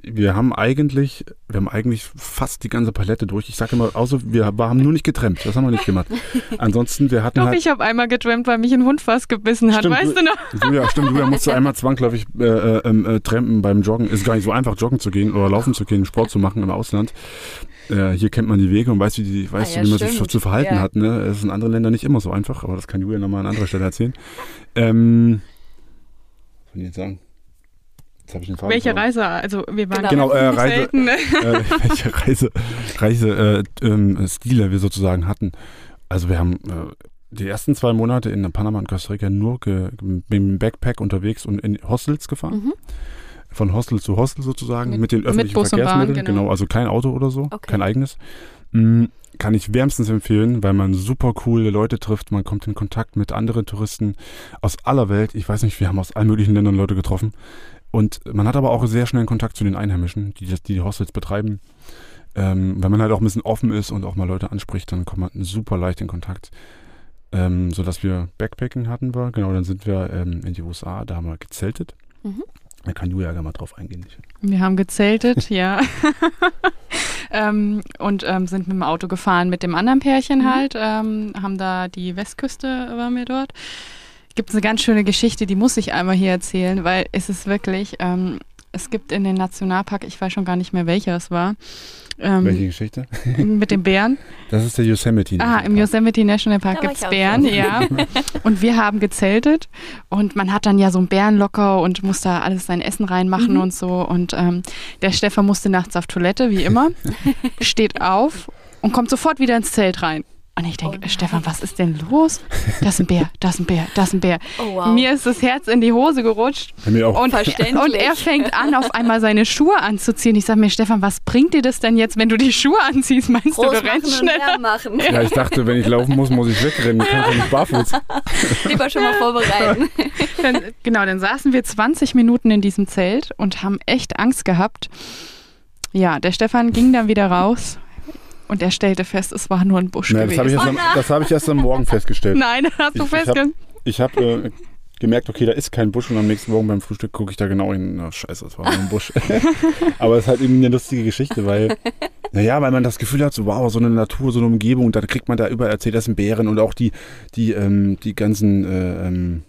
wir haben eigentlich, wir haben eigentlich fast die ganze Palette durch. Ich sage immer, außer wir haben nur nicht getrennt. Das haben wir nicht gemacht. [LAUGHS] Ansonsten, wir hatten Doch, halt, ich habe einmal getrennt, weil mich ein Hund fast gebissen hat, stimmt, weißt du noch? Du, ja, stimmt. Du musst [LAUGHS] einmal zwangsläufig äh, äh, ähm, äh, trampen beim Joggen. Ist gar nicht so einfach, joggen zu gehen oder laufen zu gehen, Sport zu machen im Ausland. Äh, hier kennt man die Wege und weiß, wie, die, weiß ah, ja, wie man stimmt. sich zu verhalten ja. hat. Ne? Das ist in anderen Ländern nicht immer so einfach, aber das kann Julia nochmal an anderer Stelle erzählen. [LAUGHS] Ähm, was soll ich jetzt sagen? Jetzt habe ich den Faden Welche Reise? Also wir waren genau, äh, Reise, selten, ne? äh, [LAUGHS] welche Reise, Reise äh, ähm, Stile wir sozusagen hatten. Also wir haben äh, die ersten zwei Monate in Panama und Costa Rica nur mit dem Backpack unterwegs und in Hostels gefahren. Mhm von Hostel zu Hostel sozusagen mit, mit den öffentlichen mit Verkehrsmitteln. Bahn, genau. genau. also kein Auto oder so, okay. kein eigenes. Mhm, kann ich wärmstens empfehlen, weil man super coole Leute trifft. Man kommt in Kontakt mit anderen Touristen aus aller Welt. Ich weiß nicht, wir haben aus allen möglichen Ländern Leute getroffen. Und man hat aber auch sehr schnell Kontakt zu den Einheimischen, die die, die Hostels betreiben. Ähm, wenn man halt auch ein bisschen offen ist und auch mal Leute anspricht, dann kommt man super leicht in Kontakt. Ähm, sodass wir Backpacking hatten wir. Genau, dann sind wir ähm, in die USA, da haben wir gezeltet. Mhm. Da kann Julia ja mal drauf eingehen. Wir haben gezeltet, ja. [LAUGHS] ähm, und ähm, sind mit dem Auto gefahren mit dem anderen Pärchen mhm. halt. Ähm, haben da die Westküste, waren wir dort. Gibt es eine ganz schöne Geschichte, die muss ich einmal hier erzählen, weil es ist wirklich, ähm, es gibt in den Nationalpark, ich weiß schon gar nicht mehr welcher es war, ähm, Welche Geschichte? Mit den Bären. Das ist der Yosemite. Ah, im Yosemite National Park gibt es Bären, ja. [LAUGHS] und wir haben gezeltet und man hat dann ja so einen Bärenlocker und muss da alles sein Essen reinmachen mhm. und so. Und ähm, der Stefan musste nachts auf Toilette, wie immer, [LAUGHS] steht auf und kommt sofort wieder ins Zelt rein. Und ich denke, oh Stefan, was ist denn los? Das ist ein Bär, das ist ein Bär, das ist ein Bär. Oh, wow. Mir ist das Herz in die Hose gerutscht. Mir auch. Und, und er fängt an, auf einmal seine Schuhe anzuziehen. Ich sage mir, Stefan, was bringt dir das denn jetzt, wenn du die Schuhe anziehst? Meinst Groß du, du rennst schneller? Machen. Ja, ich dachte, wenn ich laufen muss, muss ich wegrennen. Ich kann ja nicht barfuß. [LAUGHS] Lieber schon mal vorbereiten. [LAUGHS] Dann, genau, dann saßen wir 20 Minuten in diesem Zelt und haben echt Angst gehabt. Ja, der Stefan ging dann wieder raus, und er stellte fest, es war nur ein Busch Nein, gewesen. Das habe ich, hab ich, erst am Morgen festgestellt. Nein, hast du festgestellt? Ich habe hab, äh, gemerkt, okay, da ist kein Busch und am nächsten Morgen beim Frühstück gucke ich da genau hin. Na, scheiße, das war nur ein Busch. [LAUGHS] Aber es ist halt irgendwie eine lustige Geschichte, weil Naja, weil man das Gefühl hat, so wow, so eine Natur, so eine Umgebung, dann kriegt man da überall erzählt, das sind Bären und auch die, die, ähm, die ganzen äh, ähm,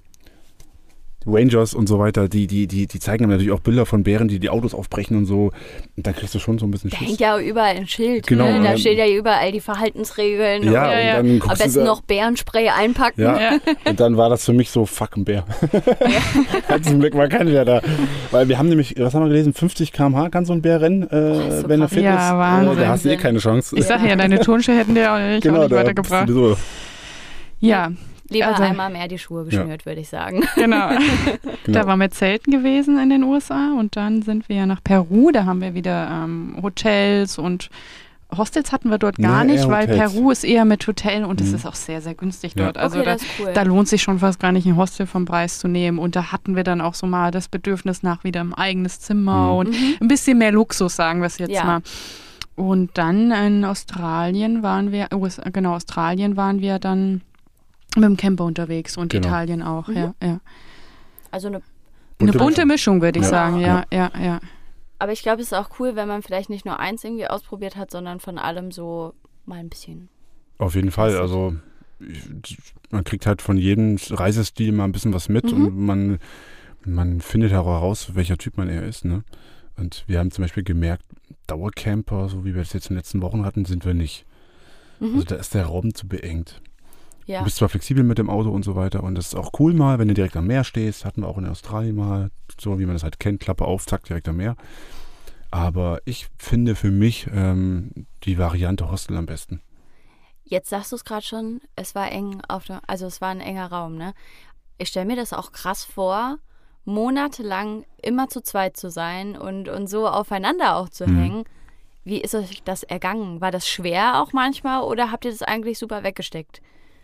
Rangers und so weiter, die, die, die, die zeigen einem natürlich auch Bilder von Bären, die die Autos aufbrechen und so. Und dann kriegst du schon so ein bisschen Da Schiss. hängt ja auch überall ein Schild. Genau, ne? Da ja. steht ja überall die Verhaltensregeln. ja, und Ja, ja. und dann am besten da, noch Bärenspray einpacken. Ja, Ja. [LAUGHS] und dann war das für mich so, fuck, ein Bär. [LAUGHS] [LAUGHS] Zum Glück war keiner mehr da. Weil wir haben nämlich, was haben wir gelesen, 50 km/h kann so ein Bär rennen, äh, so wenn er fit Ja, ist. Wahnsinn. Äh, da hast du eh keine Chance. Ich sag ja, deine Turnschuhe hätten dir auch nicht, auch nicht da weitergebracht. bist du So, Ja, Lieber Also- einmal mehr die Schuhe geschnürt, würde ich sagen. [LAUGHS] genau. [LAUGHS] genau. Da waren wir zelten gewesen in den USA und dann sind wir nach Peru. Da haben wir wieder ähm, Hotels und Hostels hatten wir dort gar Nee, nicht, weil Hotels. Peru ist eher mit Hotel und es Mhm. ist auch sehr, sehr günstig Ja. dort. Also okay, da, das ist cool. da lohnt sich schon fast gar nicht, ein Hostel vom Preis zu nehmen. Und da hatten wir dann auch so mal das Bedürfnis nach wieder ein eigenes Zimmer Mhm. und Mhm. ein bisschen mehr Luxus, sagen wir es jetzt Ja. mal. Und dann in Australien waren wir, genau, Australien waren wir dann mit dem Camper unterwegs und Genau. Italien auch, Mhm. ja, ja. Also eine Eine Bunte bunte Mischung, würde ich Ja. sagen, ja, ja, ja. Aber ich glaube, es ist auch cool, wenn man vielleicht nicht nur eins irgendwie ausprobiert hat, sondern von allem so mal ein bisschen. Auf jeden Fall. Also ich- man kriegt halt von jedem Reisestil mal ein bisschen was mit Mhm. und man, man findet heraus, welcher Typ man eher ist. Ne? Und wir haben zum Beispiel gemerkt, Dauercamper, so wie wir das jetzt in den letzten Wochen hatten, sind wir nicht. Mhm. Also da ist der Raum zu beengt. Ja. Du bist zwar flexibel mit dem Auto und so weiter und das ist auch cool mal, wenn du direkt am Meer stehst. Hatten wir auch in Australien mal, so wie man das halt kennt, Klappe auf, zack, direkt am Meer. Aber ich finde für mich ähm, die Variante Hostel am besten. Jetzt sagst du es gerade schon, es war eng auf der, also es war ein enger Raum, ne? Ich stelle mir das auch krass vor, monatelang immer zu zweit zu sein und, und so aufeinander auch zu Mhm. hängen. Wie ist euch das ergangen? War das schwer auch manchmal oder habt ihr das eigentlich super weggesteckt?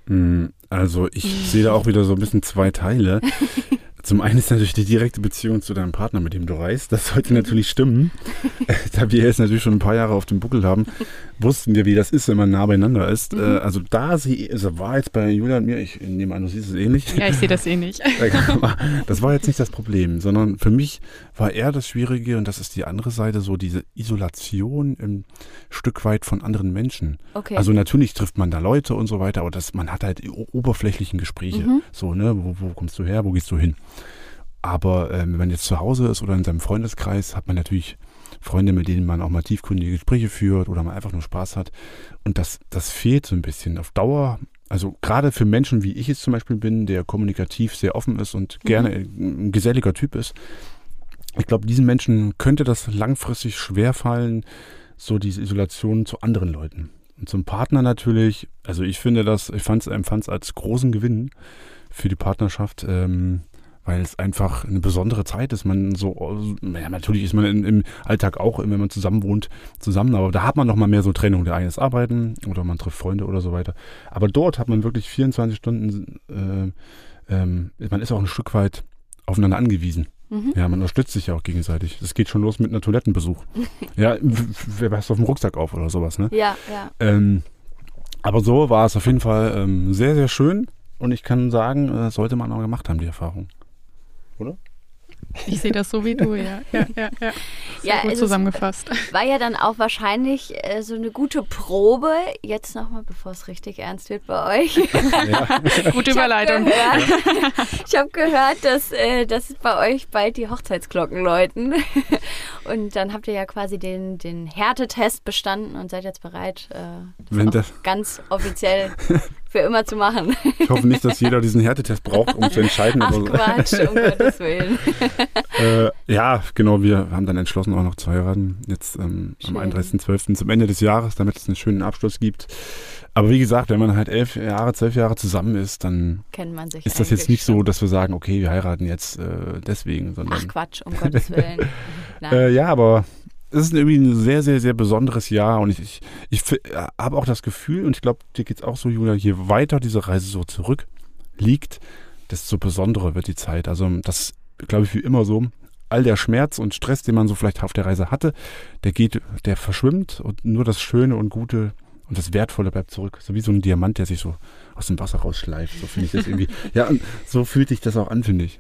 Mm, Also ich sehe da auch wieder so ein bisschen zwei Teile. [LAUGHS] Zum einen ist natürlich die direkte Beziehung zu deinem Partner, mit dem du reist. Das sollte natürlich stimmen. [LAUGHS] da wir jetzt natürlich schon ein paar Jahre auf dem Buckel haben, wussten wir, wie das ist, wenn man nah beieinander ist. Mhm. Äh, Also da sie, also war jetzt bei Julia und mir, ich nehme an, du siehst es ähnlich. Ja, ich sehe das eh nicht. [LAUGHS] Das war jetzt nicht das Problem, sondern für mich war eher das Schwierige, und das ist die andere Seite, so diese Isolation ein Stück weit von anderen Menschen. Okay. Also natürlich trifft man da Leute und so weiter, aber das, man hat halt oberflächlichen Gespräche. Mhm. So, ne, wo, wo kommst du her, wo gehst du hin? Aber ähm, wenn man jetzt zu Hause ist oder in seinem Freundeskreis, hat man natürlich Freunde, mit denen man auch mal tiefgründige Gespräche führt oder mal einfach nur Spaß hat. Und das, das fehlt so ein bisschen auf Dauer. Also gerade für Menschen, wie ich es zum Beispiel bin, der kommunikativ sehr offen ist und gerne ein geselliger Typ ist. Ich glaube, diesen Menschen könnte das langfristig schwerfallen, so diese Isolation zu anderen Leuten. Und zum Partner natürlich, also ich finde das, ich fand es empfand als großen Gewinn für die Partnerschaft, ähm, weil es einfach eine besondere Zeit ist. Man so, ja, natürlich ist man in, im Alltag auch, wenn man zusammen wohnt, zusammen, aber da hat man noch mal mehr so Trennung. Der eine ist arbeiten oder man trifft Freunde oder so weiter. Aber dort hat man wirklich 24 Stunden, äh, ähm, man ist auch ein Stück weit aufeinander angewiesen. mhm. Ja, man unterstützt sich ja auch gegenseitig. Das geht schon los mit einem Toilettenbesuch. [LAUGHS] ja, wer passt auf dem Rucksack auf oder sowas, ne? Ja, ja. Ähm, aber so war es auf jeden Fall ähm, sehr, sehr schön. Und ich kann sagen, äh, sollte man auch gemacht haben, die Erfahrung. Ich sehe das so wie du, ja. Ja, ja, ja. Sehr Ja, gut ist- zusammengefasst. War ja dann auch wahrscheinlich äh, so eine gute Probe. Jetzt nochmal, bevor es richtig ernst wird bei euch. [LAUGHS] Gute Ich hab Überleitung. gehört- Ich habe gehört, dass, äh, dass bei euch bald die Hochzeitsglocken läuten. [LAUGHS] Und dann habt ihr ja quasi den, den Härtetest bestanden und seid jetzt bereit, äh, das Wenn auch das- ganz offiziell für immer zu machen. Ich hoffe nicht, dass jeder diesen Härtetest braucht, um zu entscheiden. Ach so. Quatsch, um [LAUGHS] Gottes Willen. Äh, ja, genau, wir haben dann entschlossen, auch noch zu heiraten. Jetzt ähm, am Schön. 31.12. zum Ende des Jahres, damit es einen schönen Abschluss gibt. Aber wie gesagt, wenn man halt elf Jahre, zwölf Jahre zusammen ist, dann Kennt man sich ist das jetzt nicht so, dass wir sagen, okay, wir heiraten jetzt äh, deswegen, sondern Ach Quatsch, um Gottes [LAUGHS] Willen. Äh, ja, aber es ist irgendwie ein sehr, sehr, sehr besonderes Jahr und ich, ich, ich habe auch das Gefühl, und ich glaube, dir geht's auch so, Julia, je weiter diese Reise so zurück liegt, desto besonderer wird die Zeit. Also das glaube ich wie immer so. All der Schmerz und Stress, den man so vielleicht auf der Reise hatte, der geht, der verschwimmt und nur das Schöne und Gute und das Wertvolle bleibt zurück. So wie so ein Diamant, der sich so aus dem Wasser rausschleift. So finde ich das irgendwie. [LAUGHS] Ja, und so fühlt sich das auch an, finde ich.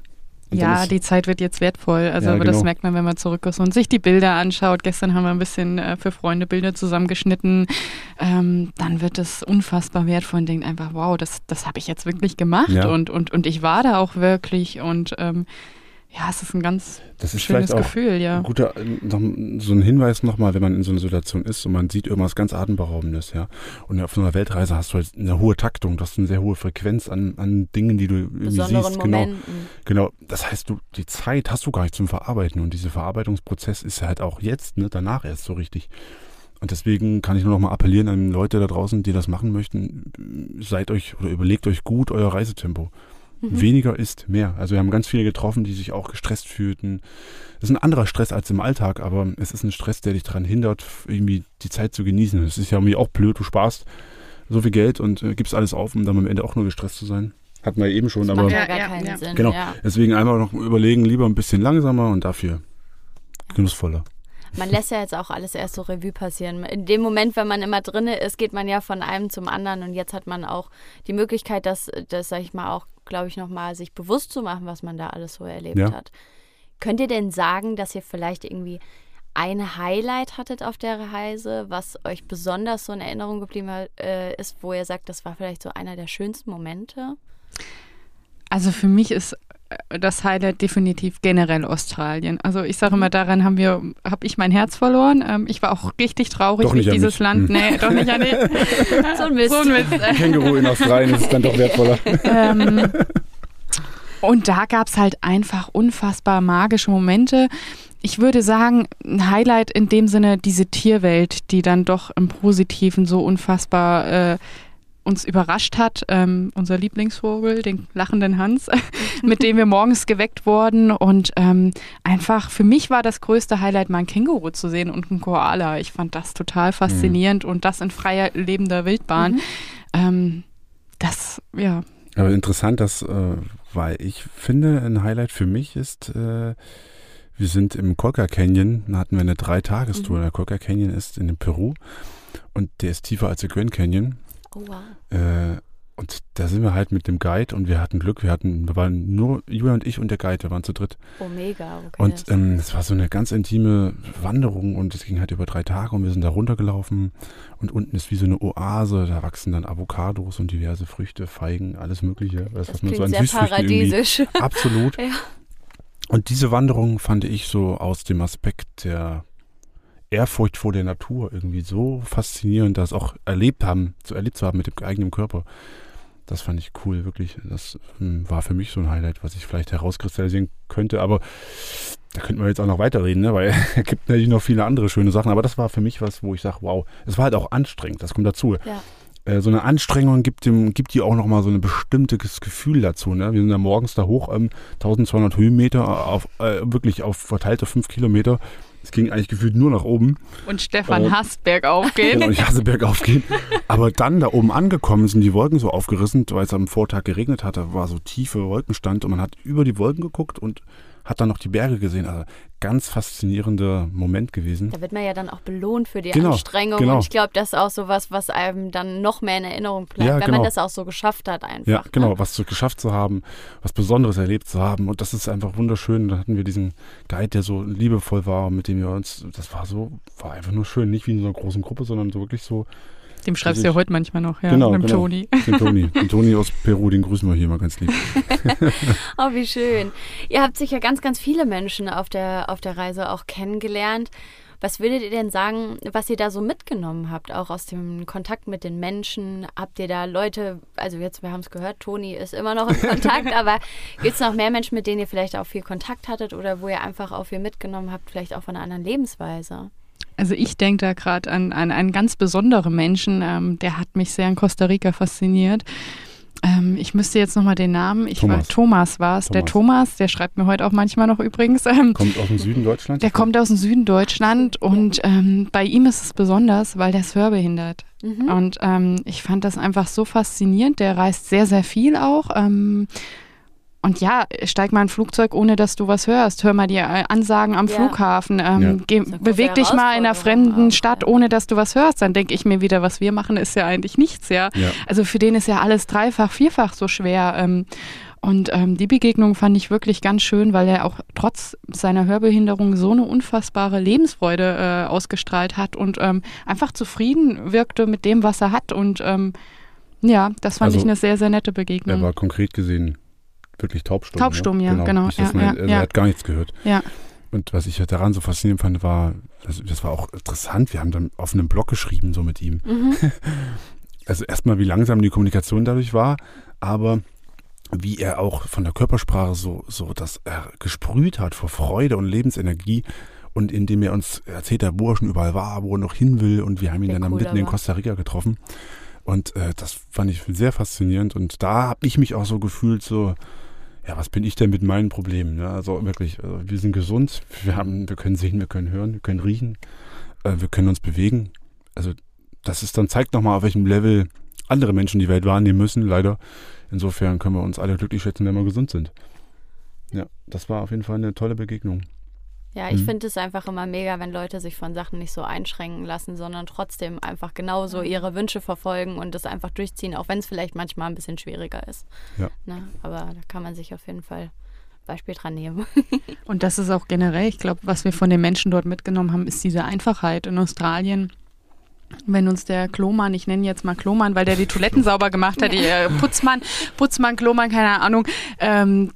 Und Ja, die Zeit wird jetzt wertvoll. Also Ja, aber das genau. merkt man, wenn man zurück ist und sich die Bilder anschaut. Gestern haben wir ein bisschen äh, für Freunde Bilder zusammengeschnitten. Ähm, dann wird es unfassbar wertvoll und denkt einfach, wow, das, das habe ich jetzt wirklich gemacht Ja. und, und, und ich war da auch wirklich und ähm, ja, es ist ein ganz das ist schönes vielleicht auch Gefühl, ja. ein guter, äh, noch, so ein Hinweis nochmal, wenn man in so einer Situation ist und man sieht irgendwas ganz Atemberaubendes, ja. Und auf so einer Weltreise hast du halt eine hohe Taktung, du hast eine sehr hohe Frequenz an, an Dingen, die du irgendwie Besonderen siehst. Genau. Momenten. Genau, das heißt, du die Zeit hast du gar nicht zum Verarbeiten und dieser Verarbeitungsprozess ist halt auch jetzt, ne, danach erst so richtig. Und deswegen kann ich nur noch mal appellieren an Leute da draußen, die das machen möchten, seid euch oder überlegt euch gut euer Reisetempo. Mhm. Weniger ist mehr. Also wir haben ganz viele getroffen, die sich auch gestresst fühlten. Das ist ein anderer Stress als im Alltag, aber es ist ein Stress, der dich daran hindert, irgendwie die Zeit zu genießen. Es ist ja irgendwie auch blöd, du sparst so viel Geld und äh, gibst alles auf, um dann am Ende auch nur gestresst zu sein. Hatten wir eben schon, Das aber macht ja, Ja, gar ja, keinen ja. Sinn. Genau. Ja. Deswegen einmal noch überlegen, lieber ein bisschen langsamer und dafür genussvoller. Man lässt ja jetzt auch alles erst so Revue passieren. In dem Moment, wenn man immer drinne ist, geht man ja von einem zum anderen und jetzt hat man auch die Möglichkeit, das, das sag ich mal, auch, glaube ich, nochmal sich bewusst zu machen, was man da alles so erlebt Ja. hat. Könnt ihr denn sagen, dass ihr vielleicht irgendwie ein Highlight hattet auf der Reise, was euch besonders so in Erinnerung geblieben hat, äh, ist, wo ihr sagt, das war vielleicht so einer der schönsten Momente? Also für mich ist das Highlight definitiv generell Australien. Also ich sage immer, daran haben wir, habe ich mein Herz verloren. Ähm, ich war auch richtig traurig, wie dieses mich. Land. Hm. Nee, doch nicht an dich. [LAUGHS] So ein Mist. So ein Mist. Känguru in Australien ist dann doch wertvoller. ähm, und da gab es halt einfach unfassbar magische Momente. Ich würde sagen, ein Highlight in dem Sinne diese Tierwelt, die dann doch im Positiven so unfassbar äh, uns überrascht hat. Ähm, unser Lieblingsvogel, den lachenden Hans, [LAUGHS] mit dem wir morgens geweckt wurden. Und ähm, einfach, für mich war das größte Highlight, mal ein Känguru zu sehen und einen Koala. Ich fand das total faszinierend und das in freier lebender Wildbahn. Mhm. Ähm, das, ja, Aber interessant, dass, äh, weil ich finde, ein Highlight für mich ist, äh, wir sind im Colca Canyon, da hatten wir eine Dreitagestour. Mhm. Der Colca Canyon ist in Peru und der ist tiefer als der Grand Canyon. Oh, wow. Äh, und da sind wir halt mit dem Guide und wir hatten Glück, wir hatten, wir waren nur Julia und ich und der Guide, wir waren zu dritt. Oh, mega. Okay. Und ähm, es war so eine ganz intime Wanderung und es ging halt über drei Tage und wir sind da runtergelaufen und unten ist wie so eine Oase, da wachsen dann Avocados und diverse Früchte, Feigen, alles mögliche. Das, das was man so an sehr paradiesisch. [LAUGHS] Absolut. [LAUGHS] Ja. Und diese Wanderung fand ich so aus dem Aspekt der Ehrfurcht vor der Natur irgendwie so faszinierend, das auch erlebt haben, zu erlebt zu haben mit dem eigenen Körper. Das fand ich cool, wirklich. Das ähm, war für mich so ein Highlight, was ich vielleicht herauskristallisieren könnte. Aber da könnten wir jetzt auch noch weiterreden, ne? weil [LAUGHS] es gibt natürlich noch viele andere schöne Sachen. Aber das war für mich was, wo ich sage, wow, es war halt auch anstrengend. Das kommt dazu. Ja. Äh, so eine Anstrengung gibt dem, gibt dir auch nochmal so ein bestimmtes Gefühl dazu. Ne? Wir sind da morgens da hoch, ähm, 1200 Höhenmeter, auf, äh, wirklich auf verteilte fünf Kilometer. Es ging eigentlich gefühlt nur nach oben. Und Stefan Äh, hasst bergauf gehen. Genau, ich hasse bergauf gehen. [LAUGHS] Aber dann da oben angekommen sind die Wolken so aufgerissen, weil es am Vortag geregnet hatte, war so tiefe Wolkenstand und man hat über die Wolken geguckt und hat dann noch die Berge gesehen. Also ganz faszinierender Moment gewesen. Da wird man ja dann auch belohnt für die Genau, Anstrengung. genau. Und ich glaube, das ist auch so was, was einem dann noch mehr in Erinnerung bleibt, Ja, wenn genau. man das auch so geschafft hat einfach. Ja, genau, Ne? was zu, geschafft zu haben, was Besonderes erlebt zu haben. Und das ist einfach wunderschön. Da hatten wir diesen Guide, der so liebevoll war, mit dem wir uns, das war so, war einfach nur schön. Nicht wie in so einer großen Gruppe, sondern so wirklich so. Dem schreibst du ja heute manchmal noch, ja, Genau, mit dem genau. Toni. Den Toni. [LAUGHS] Den Toni aus Peru, den grüßen wir hier mal ganz lieb. [LAUGHS] Oh, wie schön. Ihr habt sicher ganz, ganz viele Menschen auf der, auf der Reise auch kennengelernt. Was würdet ihr denn sagen, was ihr da so mitgenommen habt, auch aus dem Kontakt mit den Menschen? Habt ihr da Leute, also jetzt, wir haben es gehört, Toni ist immer noch in Kontakt, [LAUGHS] aber gibt es noch mehr Menschen, mit denen ihr vielleicht auch viel Kontakt hattet oder wo ihr einfach auch viel mitgenommen habt, vielleicht auch von einer anderen Lebensweise? Also ich denke da gerade an, an einen ganz besonderen Menschen, ähm, der hat mich sehr in Costa Rica fasziniert. Ähm, ich müsste jetzt nochmal den Namen, ich Thomas. war Thomas war es. Der Thomas, der schreibt mir heute auch manchmal noch übrigens. Ähm, Kommt aus dem Süden Deutschlands. der kommt aus dem Süden Deutschland und ähm, bei ihm ist es besonders, weil der ist hörbehindert. Mhm. Und ähm, ich fand das einfach so faszinierend. Der reist sehr, sehr viel auch. Und ja, steig mal in ein Flugzeug, ohne dass du was hörst. Hör mal die äh, Ansagen am Ja. Flughafen. Ähm, Ja. beweg dich mal in einer fremden auch, Stadt, ja. ohne dass du was hörst. Dann denke ich mir wieder, was wir machen, ist ja eigentlich nichts, ja. Ja. Also für den ist ja alles dreifach, vierfach so schwer. Ähm, Und ähm, die Begegnung fand ich wirklich ganz schön, weil er auch trotz seiner Hörbehinderung so eine unfassbare Lebensfreude äh, ausgestrahlt hat und ähm, einfach zufrieden wirkte mit dem, was er hat. Und ähm, ja, das fand Also, ich eine sehr, sehr nette Begegnung. Er war konkret gesehen wirklich taubstumm. Taubstumm, ja, genau, Nicht, dass ja, man, ja, also ja. Er hat gar nichts gehört. ja. Und was ich daran so faszinierend fand, war, das, das war auch interessant, wir haben dann auf einem Blog geschrieben, so mit ihm. Mhm. [LAUGHS] Also erstmal, wie langsam die Kommunikation dadurch war, aber wie er auch von der Körpersprache so, so das er gesprüht hat vor Freude und Lebensenergie und indem er uns erzählt hat, wo er schon überall war, wo er noch hin will und wir haben ihn Wie dann cool mitten in. Costa Rica getroffen und äh, das fand ich sehr faszinierend und da habe ich mich auch so gefühlt, so ja, was bin ich denn mit meinen Problemen? Ne? Also wirklich, also wir sind gesund, wir haben, wir können sehen, wir können hören, wir können riechen, äh, wir können uns bewegen. Also das ist dann zeigt nochmal, auf welchem Level andere Menschen die Welt wahrnehmen müssen, leider. Insofern können wir uns alle glücklich schätzen, wenn wir gesund sind. Ja, das war auf jeden Fall eine tolle Begegnung. Ja, ich Mhm. finde es einfach immer mega, wenn Leute sich von Sachen nicht so einschränken lassen, sondern trotzdem einfach genauso ihre Wünsche verfolgen und das einfach durchziehen, auch wenn es vielleicht manchmal ein bisschen schwieriger ist. Ja. Ne? Aber da kann man sich auf jeden Fall Beispiel dran nehmen. [LAUGHS] Und das ist auch generell, ich glaube, was wir von den Menschen dort mitgenommen haben, ist diese Einfachheit in Australien. Wenn uns der Klomann, ich nenne jetzt mal Klomann, weil der die Toiletten [LAUGHS] sauber gemacht hat, äh, Putzmann, Putzmann, Klomann, keine Ahnung, ähm,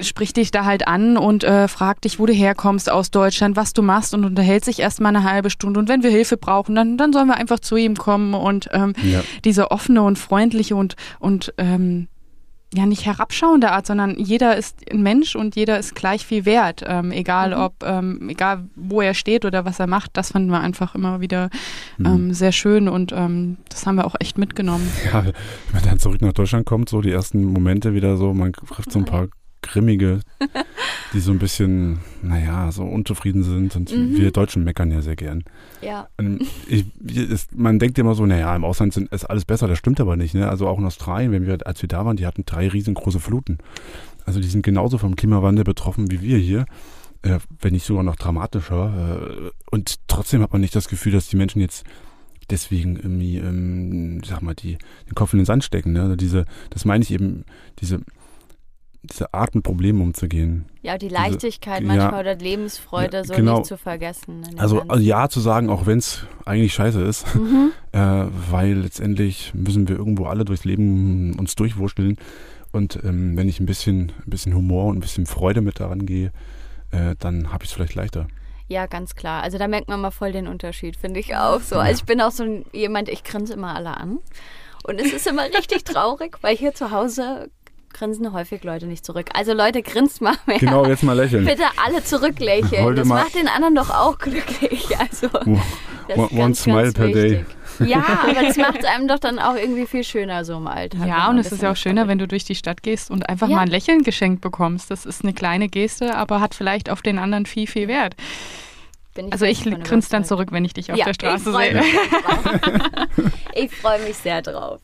spricht dich da halt an und äh, fragt dich, wo du herkommst aus Deutschland, was du machst und unterhält sich erstmal eine halbe Stunde. Und wenn wir Hilfe brauchen, dann, dann sollen wir einfach zu ihm kommen und ähm, Ja. diese offene und freundliche und, und ähm, ja nicht herabschauende Art, sondern jeder ist ein Mensch und jeder ist gleich viel wert, ähm, egal Mhm. ob, ähm, egal wo er steht oder was er macht. Das fanden wir einfach immer wieder Mhm. ähm, sehr schön und ähm, das haben wir auch echt mitgenommen. Ja, wenn man dann zurück nach Deutschland kommt, so die ersten Momente wieder so, man trifft so ein paar Grimmige, die so ein bisschen, naja, so unzufrieden sind. Und Mhm. wir Deutschen meckern ja sehr gern. ja. Ich, ist, man denkt immer so, naja, im Ausland sind, ist alles besser. Das stimmt aber nicht. Ne? Also auch in Australien, wenn wir, als wir da waren, die hatten drei riesengroße Fluten. Also die sind genauso vom Klimawandel betroffen wie wir hier. Äh, wenn nicht sogar noch dramatischer. Äh, und trotzdem hat man nicht das Gefühl, dass die Menschen jetzt deswegen irgendwie, ähm, sag mal, die, den Kopf in den Sand stecken. Ne? Also diese, das meine ich eben, diese, diese Art mit Problemen umzugehen. ja, die Leichtigkeit ja. manchmal oder die Lebensfreude Ja, so genau. nicht zu vergessen. dem Also Ganzen. ja zu sagen, auch wenn es eigentlich scheiße ist. Mhm. [LAUGHS] äh, weil letztendlich müssen wir irgendwo alle durchs Leben uns durchwurschteln. Und ähm, wenn ich ein bisschen, ein bisschen Humor und ein bisschen Freude mit daran gehe, äh, dann habe ich es vielleicht leichter. Ja, ganz klar. Also da merkt man mal voll den Unterschied, finde ich auch so. Also ich bin auch so jemand, ich grinse immer alle an. Und es ist immer richtig traurig, weil hier zu Hause grinsen häufig Leute nicht zurück. Also Leute, grinst mal mehr. Genau, jetzt mal lächeln. Bitte alle zurücklächeln. Heute das macht den anderen doch auch glücklich. [LAUGHS] Also, das One- ganz, smile ganz per day. Ja, aber das macht es einem doch dann auch irgendwie viel schöner so im Alltag. Ja, und es ist ja auch schöner, wenn du durch die Stadt gehst und einfach Ja. mal ein Lächeln geschenkt bekommst. Das ist eine kleine Geste, aber hat vielleicht auf den anderen viel, viel Wert. bin Also ich grinse dann zurück, wenn ich dich auf ja, der Straße [LAUGHS] ich sehe. ich freue mich sehr drauf.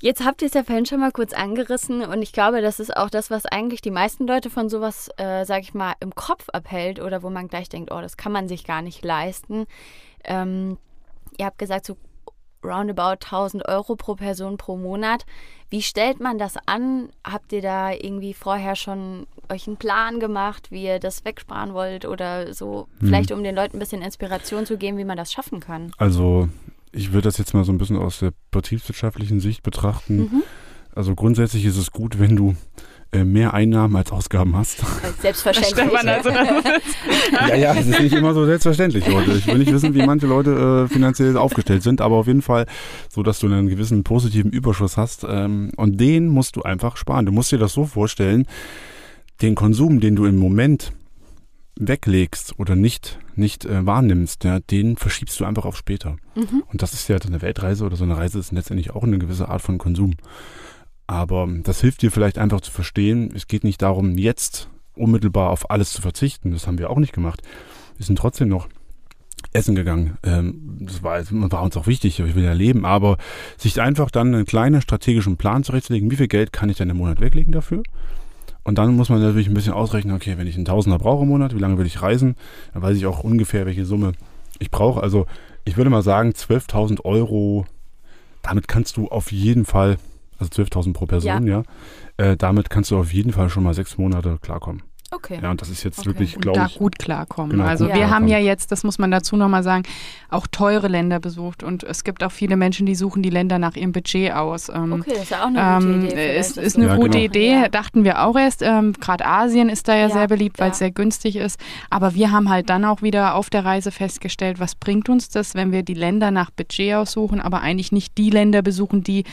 Jetzt habt ihr es ja vorhin schon mal kurz angerissen und ich glaube, das ist auch das, was eigentlich die meisten Leute von sowas, äh, sag ich mal, im Kopf abhält oder wo man gleich denkt, oh, das kann man sich gar nicht leisten. Ähm, ihr habt gesagt, so roundabout 1000 Euro pro Person pro Monat. Wie stellt man das an? Habt ihr da irgendwie vorher schon euch einen Plan gemacht, wie ihr das wegsparen wollt oder so? Vielleicht um den Leuten ein bisschen Inspiration zu geben, wie man das schaffen kann. Also ich würde das jetzt mal so ein bisschen aus der betriebswirtschaftlichen Sicht betrachten. Mhm. Also grundsätzlich ist es gut, wenn du äh, mehr Einnahmen als Ausgaben hast. Selbstverständlich. Also das ist ja, ja, es ist nicht immer so selbstverständlich, Leute. Ich will nicht wissen, wie manche Leute äh, finanziell aufgestellt sind, aber auf jeden Fall so, dass du einen gewissen positiven Überschuss hast. Ähm, und den musst du einfach sparen. Du musst dir das so vorstellen, den Konsum, den du im Moment weglegst oder nicht, nicht äh, wahrnimmst, ja, den verschiebst du einfach auf später. Mhm. Und das ist ja so eine Weltreise oder so eine Reise ist letztendlich auch eine gewisse Art von Konsum. Aber das hilft dir vielleicht einfach zu verstehen, es geht nicht darum, jetzt unmittelbar auf alles zu verzichten. Das haben wir auch nicht gemacht. Wir sind trotzdem noch essen gegangen. Ähm, das war, war uns auch wichtig, ich will ja leben, aber sich einfach dann einen kleinen strategischen Plan zurechtzulegen, wie viel Geld kann ich denn im Monat weglegen dafür? Und dann muss man natürlich ein bisschen ausrechnen, okay, wenn ich einen Tausender brauche im Monat, wie lange will ich reisen? Dann weiß ich auch ungefähr, welche Summe ich brauche. Also ich würde mal sagen, 12.000 Euro, damit kannst du auf jeden Fall also 12.000 pro Person, ja. ja. Äh, damit kannst du auf jeden Fall schon mal sechs Monate klarkommen. Okay. Ja, und das ist jetzt Okay. wirklich, glaube da ich, gut klarkommen. Genau, also gut wir haben ja jetzt, das muss man dazu nochmal sagen, auch teure Länder besucht und es gibt auch viele Menschen, die suchen die Länder nach ihrem Budget aus. Ähm, Okay, das ist ja auch eine gute Ähm, Idee. vielleicht, ist, ist eine Ja, gute genau. Idee, ja. dachten wir auch erst. Ähm, Gerade Asien ist da ja, Ja, sehr beliebt, weil es ja. sehr günstig ist. Aber wir haben halt dann auch wieder auf der Reise festgestellt, was bringt uns das, wenn wir die Länder nach Budget aussuchen, aber eigentlich nicht die Länder besuchen, die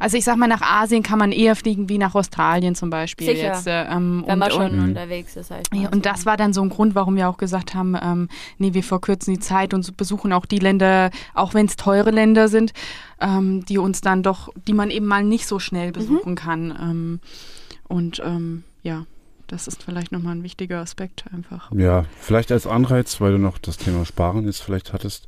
also ich sag mal, nach Asien kann man eher fliegen wie nach Australien zum Beispiel. Sicher. Jetzt, äh, ähm, Wenn und, man schon Mhm. unterwegs ist. Halt ja, und das war dann so ein Grund, warum wir auch gesagt haben, ähm, nee, wir verkürzen die Zeit und so besuchen auch die Länder, auch wenn es teure Länder sind, ähm, die uns dann doch, die man eben mal nicht so schnell besuchen kann. Ähm, und ähm, ja, das ist vielleicht nochmal ein wichtiger Aspekt einfach. ja, vielleicht als Anreiz, weil du noch das Thema Sparen jetzt vielleicht hattest.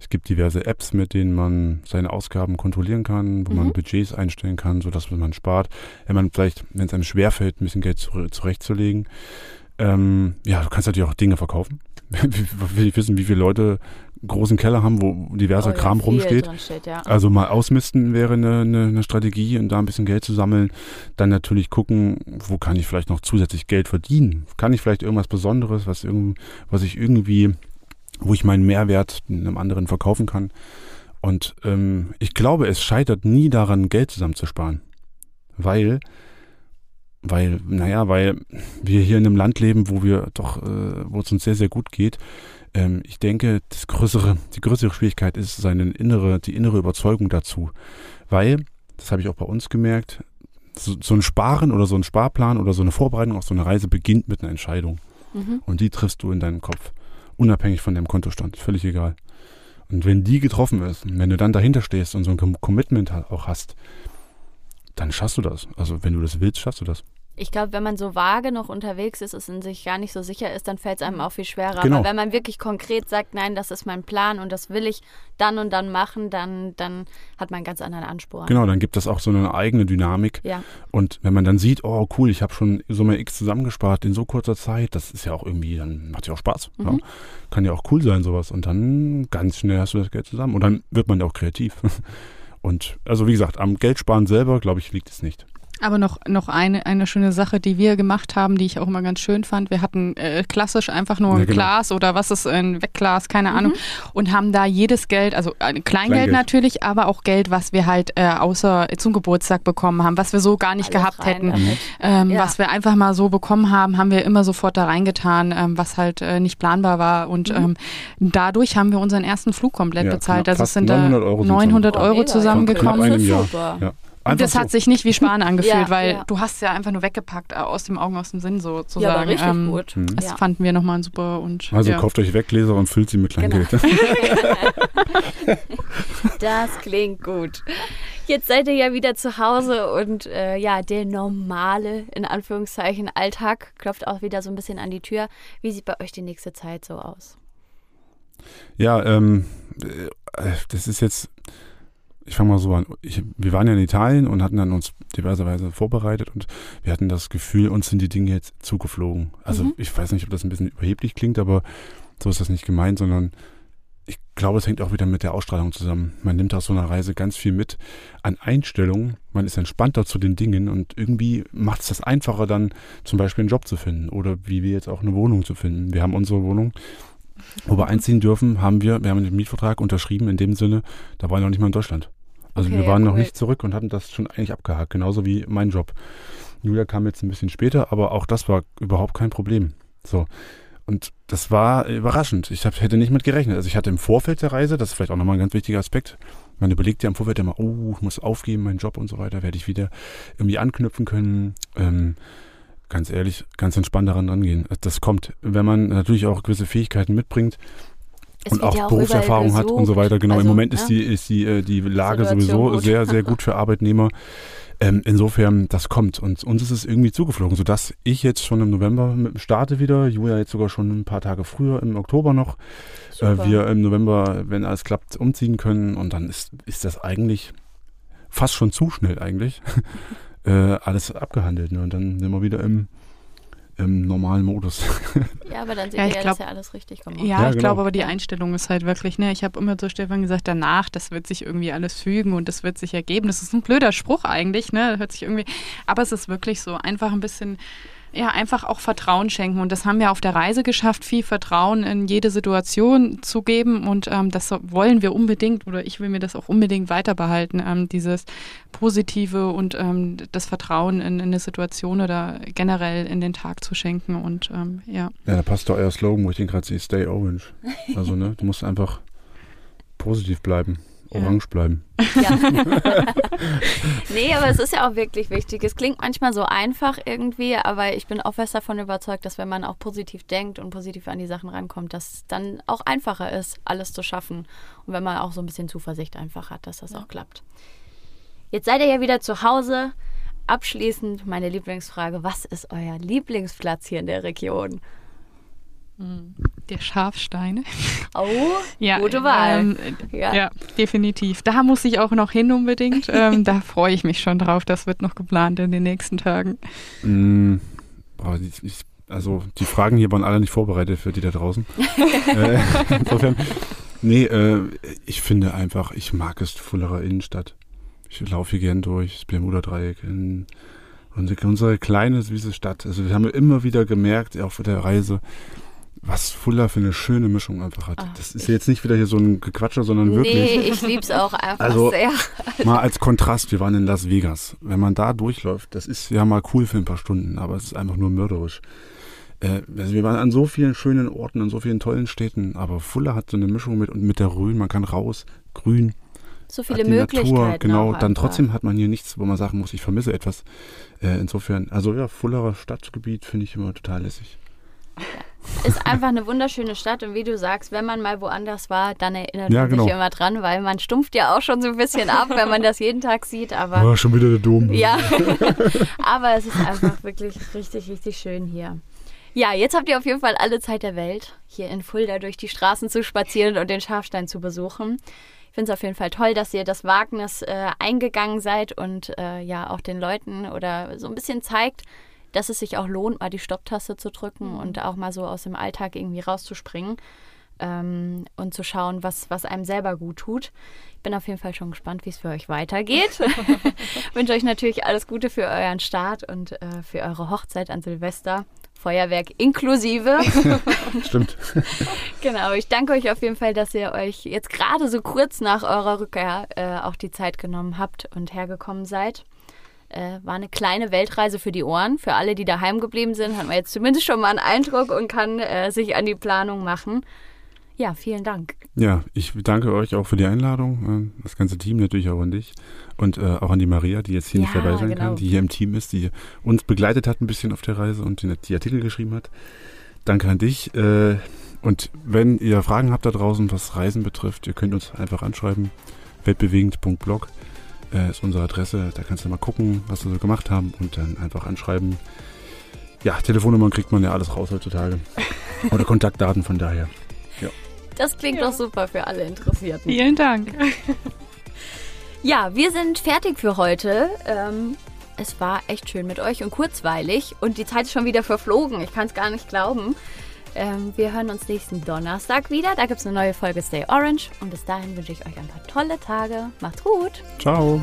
Es gibt diverse Apps, mit denen man seine Ausgaben kontrollieren kann, wo Mhm. man Budgets einstellen kann, sodass man spart. Wenn man vielleicht, wenn es einem schwerfällt, ein bisschen Geld zure- zurechtzulegen. Ähm, ja, du kannst natürlich auch Dinge verkaufen. [LAUGHS] Will ich wissen, wie viele Leute großen Keller haben, wo diverser Oh ja, Kram rumsteht. steht, ja. Also mal ausmisten wäre eine, eine, eine Strategie und da ein bisschen Geld zu sammeln. Dann natürlich gucken, wo kann ich vielleicht noch zusätzlich Geld verdienen? Kann ich vielleicht irgendwas Besonderes, was, irgend, was ich irgendwie, wo ich meinen Mehrwert einem anderen verkaufen kann? Und ähm, ich glaube, es scheitert nie daran, Geld zusammenzusparen. Weil, weil, naja, weil wir hier in einem Land leben, wo wir doch, äh, wo es uns sehr, sehr gut geht. Ähm, ich denke, das größere, die größere Schwierigkeit ist seine innere, die innere Überzeugung dazu. Weil, das habe ich auch bei uns gemerkt, so, so ein Sparen oder so ein Sparplan oder so eine Vorbereitung auf so eine Reise beginnt mit einer Entscheidung. Mhm. Und die triffst du in deinem Kopf. Unabhängig von deinem Kontostand. Völlig egal. Und wenn die getroffen ist, und wenn du dann dahinter stehst und so ein Com- Commitment auch hast, dann schaffst du das. Also wenn du das willst, schaffst du das. Ich glaube, wenn man so vage noch unterwegs ist, ist in sich gar nicht so sicher ist, dann fällt es einem auch viel schwerer. Genau. Aber wenn man wirklich konkret sagt, nein, das ist mein Plan und das will ich dann und dann machen, dann, dann hat man einen ganz anderen Anspruch. Genau, dann gibt das auch so eine eigene Dynamik. Ja, Und wenn man dann sieht, oh cool, ich habe schon Summe X zusammengespart in so kurzer Zeit, das ist ja auch irgendwie, dann macht ja auch Spaß. Ja. Mhm. Kann ja auch cool sein, sowas. Und dann ganz schnell hast du das Geld zusammen. Und dann wird man ja auch kreativ. [LAUGHS] Und also wie gesagt, am Geldsparen selber, glaube ich, liegt es nicht. Aber noch, noch eine, eine schöne Sache, die wir gemacht haben, die ich auch immer ganz schön fand. Wir hatten äh, klassisch einfach nur Ja, ein genau. Glas oder was ist ein Wegglas, keine Mhm. Ahnung. Und haben da jedes Geld, also äh, Kleingeld, Kleingeld. natürlich, aber auch Geld, was wir halt äh, außer zum Geburtstag bekommen haben, was wir so gar nicht alles gehabt rein hätten. Ähm, Ja. Was wir einfach mal so bekommen haben, haben wir immer sofort da reingetan, ähm, was halt äh, nicht planbar war. Und Mhm. ähm, dadurch haben wir unseren ersten Flug komplett Ja, bezahlt. Also es sind da 900 Euro sind 900 Oh, Euro zusammengekommen. Knapp Ja. Einfach das so. hat sich nicht wie Sparen [LAUGHS] angefühlt, Ja, weil ja. du hast ja einfach nur weggepackt, äh, aus dem Augen, aus dem Sinn Ja, sozusagen. aber richtig Ähm, gut. Mhm. Das Ja. fanden wir nochmal super und Also ja. kauft euch Weggläser und füllt sie mit Kleingeld. Genau. [LAUGHS] Das klingt gut. Jetzt seid ihr ja wieder zu Hause und äh, ja, der normale, in Anführungszeichen, Alltag klopft auch wieder so ein bisschen an die Tür. Wie sieht bei euch die nächste Zeit so aus? Ja, ähm, äh, das ist jetzt, ich fange mal so an. Ich, wir waren ja in Italien und hatten dann uns diverserweise vorbereitet und wir hatten das Gefühl, uns sind die Dinge jetzt zugeflogen. Also Mhm. ich weiß nicht, ob das ein bisschen überheblich klingt, aber so ist das nicht gemeint, sondern ich glaube, es hängt auch wieder mit der Ausstrahlung zusammen. Man nimmt aus so einer Reise ganz viel mit an Einstellungen. Man ist entspannter zu den Dingen und irgendwie macht es das einfacher, dann zum Beispiel einen Job zu finden oder wie wir jetzt auch eine Wohnung zu finden. Wir haben unsere Wohnung wo wir einziehen dürfen, haben wir, wir haben den Mietvertrag unterschrieben in dem Sinne, da waren wir noch nicht mal in Deutschland. Also Okay, wir ja, waren noch cool. nicht zurück und hatten das schon eigentlich abgehakt, genauso wie mein Job. Julia kam jetzt ein bisschen später, aber auch das war überhaupt kein Problem. So. Und das war überraschend. Ich hab, hätte nicht mit gerechnet. Also ich hatte im Vorfeld der Reise, das ist vielleicht auch nochmal ein ganz wichtiger Aspekt, man überlegt ja im Vorfeld immer, oh, ich muss aufgeben, meinen Job und so weiter, werde ich wieder irgendwie anknüpfen können. Ähm, ganz ehrlich, ganz entspannt daran rangehen. Das kommt, wenn man natürlich auch gewisse Fähigkeiten mitbringt Es und auch ja Berufserfahrung überall hat und so weiter. Genau, Also, im Moment ist ne? die, ist die, äh, die Lage Situation sowieso gut. sehr, sehr [LAUGHS] gut für Arbeitnehmer. Ähm, insofern, das kommt. Und uns ist es irgendwie zugeflogen, sodass ich jetzt schon im November starte wieder, Julia jetzt sogar schon ein paar Tage früher, im Oktober noch, äh, wir im November, wenn alles klappt, umziehen können. Und dann ist, ist das eigentlich fast schon zu schnell eigentlich. [LAUGHS] äh, alles abgehandelt. Ne? Und dann sind wir wieder im, im normalen Modus. [LAUGHS] Ja, aber dann seht Ja, ihr ich ja, glaub- das ist ja alles richtig gemacht. Ja, Ja, ich genau. glaube aber die Einstellung ist halt wirklich, ne, ich habe immer zu Stefan gesagt, danach, das wird sich irgendwie alles fügen und das wird sich ergeben. Das ist ein blöder Spruch eigentlich, ne? Hört sich irgendwie, aber es ist wirklich so, einfach ein bisschen, ja, einfach auch Vertrauen schenken. Und das haben wir auf der Reise geschafft, viel Vertrauen in jede Situation zu geben. Und ähm, das wollen wir unbedingt, oder ich will mir das auch unbedingt weiter behalten, ähm, dieses Positive und ähm, das Vertrauen in, in eine Situation oder generell in den Tag zu schenken. Und ähm, ja. Ja, da passt doch euer Slogan, wo ich den gerade sehe, Stay Orange. Also, ne, du musst einfach positiv bleiben. Orange bleiben. Ja. [LAUGHS] nee, aber es ist ja auch wirklich wichtig. Es klingt manchmal so einfach irgendwie, aber ich bin auch fest davon überzeugt, dass wenn man auch positiv denkt und positiv an die Sachen rankommt, dass es dann auch einfacher ist, alles zu schaffen. Und wenn man auch so ein bisschen Zuversicht einfach hat, dass das auch klappt. Jetzt seid ihr ja wieder zu Hause. Abschließend meine Lieblingsfrage: Was ist euer Lieblingsplatz hier in der Region? Der Schafsteine. Oh, [LAUGHS] Ja, gute Wahl. Ähm, Ja. ja. definitiv. Da muss ich auch noch hin unbedingt. ähm, [LAUGHS] da freue ich mich schon drauf. Das wird noch geplant in den nächsten Tagen. Mm, boah, ich, ich, also, die Fragen hier waren alle nicht vorbereitet für die da draußen. [LAUGHS] äh, insofern, nee, äh, ich finde einfach, ich mag es Fullerer Innenstadt. Ich laufe hier gern durch, das Bermuda-Dreieck, in unsere, unsere kleine, süße Stadt. Also, wir haben immer wieder gemerkt, auch auf der Reise, was Fuller für eine schöne Mischung einfach hat. Ah, das ist jetzt nicht wieder hier so ein Gequatscher, sondern wirklich. Nee, ich lieb's auch einfach Also- sehr. Mal als Kontrast, wir waren in Las Vegas. Wenn man da durchläuft, das ist ja mal cool für ein paar Stunden, aber es ist einfach nur mörderisch. Äh, also wir waren an so vielen schönen Orten, an so vielen tollen Städten, aber Fuller hat so eine Mischung mit und mit der Rhön, man kann raus, grün, So hat viele die Möglichkeiten. Natur, genau, dann einfach. trotzdem hat man hier nichts, wo man sagen muss, ich vermisse etwas. Äh, insofern, also ja, Fullerer Stadtgebiet finde ich immer total lässig. [LAUGHS] Ist einfach eine wunderschöne Stadt und wie du sagst, wenn man mal woanders war, dann erinnert Ja, man genau. sich immer dran, weil man stumpft ja auch schon so ein bisschen ab, wenn man das jeden Tag sieht, aber schon wieder der Dom. ja, [LAUGHS] aber es ist einfach wirklich richtig, richtig schön hier. Ja, jetzt habt ihr auf jeden Fall alle Zeit der Welt, hier in Fulda durch die Straßen zu spazieren und den Schafstein zu besuchen. Ich finde es auf jeden Fall toll, dass ihr das Wagnis äh, eingegangen seid und äh, ja auch den Leuten oder so ein bisschen zeigt, dass es sich auch lohnt, mal die Stopptaste zu drücken und auch mal so aus dem Alltag irgendwie rauszuspringen ähm, und zu schauen, was, was einem selber gut tut. Ich bin auf jeden Fall schon gespannt, wie es für euch weitergeht. [LAUGHS] [LAUGHS] wünsche euch natürlich alles Gute für euren Start und äh, für eure Hochzeit an Silvester. Feuerwerk inklusive. [LAUGHS] Stimmt. genau, ich danke euch auf jeden Fall, dass ihr euch jetzt gerade so kurz nach eurer Rückkehr äh, auch die Zeit genommen habt und hergekommen seid. Äh, war eine kleine Weltreise für die Ohren. Für alle, die daheim geblieben sind, hat man jetzt zumindest schon mal einen Eindruck und kann äh, sich an die Planung machen. Ja, vielen Dank. Ja, ich danke euch auch für die Einladung, äh, das ganze Team natürlich auch an dich und äh, auch an die Maria, die jetzt hier nicht Ja, dabei sein genau. kann, die hier im Team ist, die uns begleitet hat ein bisschen auf der Reise und die, die Artikel geschrieben hat. Danke an dich. Äh, und wenn ihr Fragen habt da draußen, was Reisen betrifft, ihr könnt uns einfach anschreiben. weltbewegend.blog äh, ist unsere Adresse. Da kannst du mal gucken, was wir so gemacht haben und dann einfach anschreiben. Ja, Telefonnummern kriegt man ja alles raus heutzutage. [LAUGHS] Oder Kontaktdaten von daher. Das klingt doch super für alle Interessierten. Vielen Dank. [LAUGHS] Ja, wir sind fertig für heute. Ähm, es war echt schön mit euch und kurzweilig. Und die Zeit ist schon wieder verflogen. Ich kann es gar nicht glauben. Ähm, wir hören uns nächsten Donnerstag wieder. Da gibt es eine neue Folge Stay Orange. Und bis dahin wünsche ich euch ein paar tolle Tage. Macht's gut. Ciao.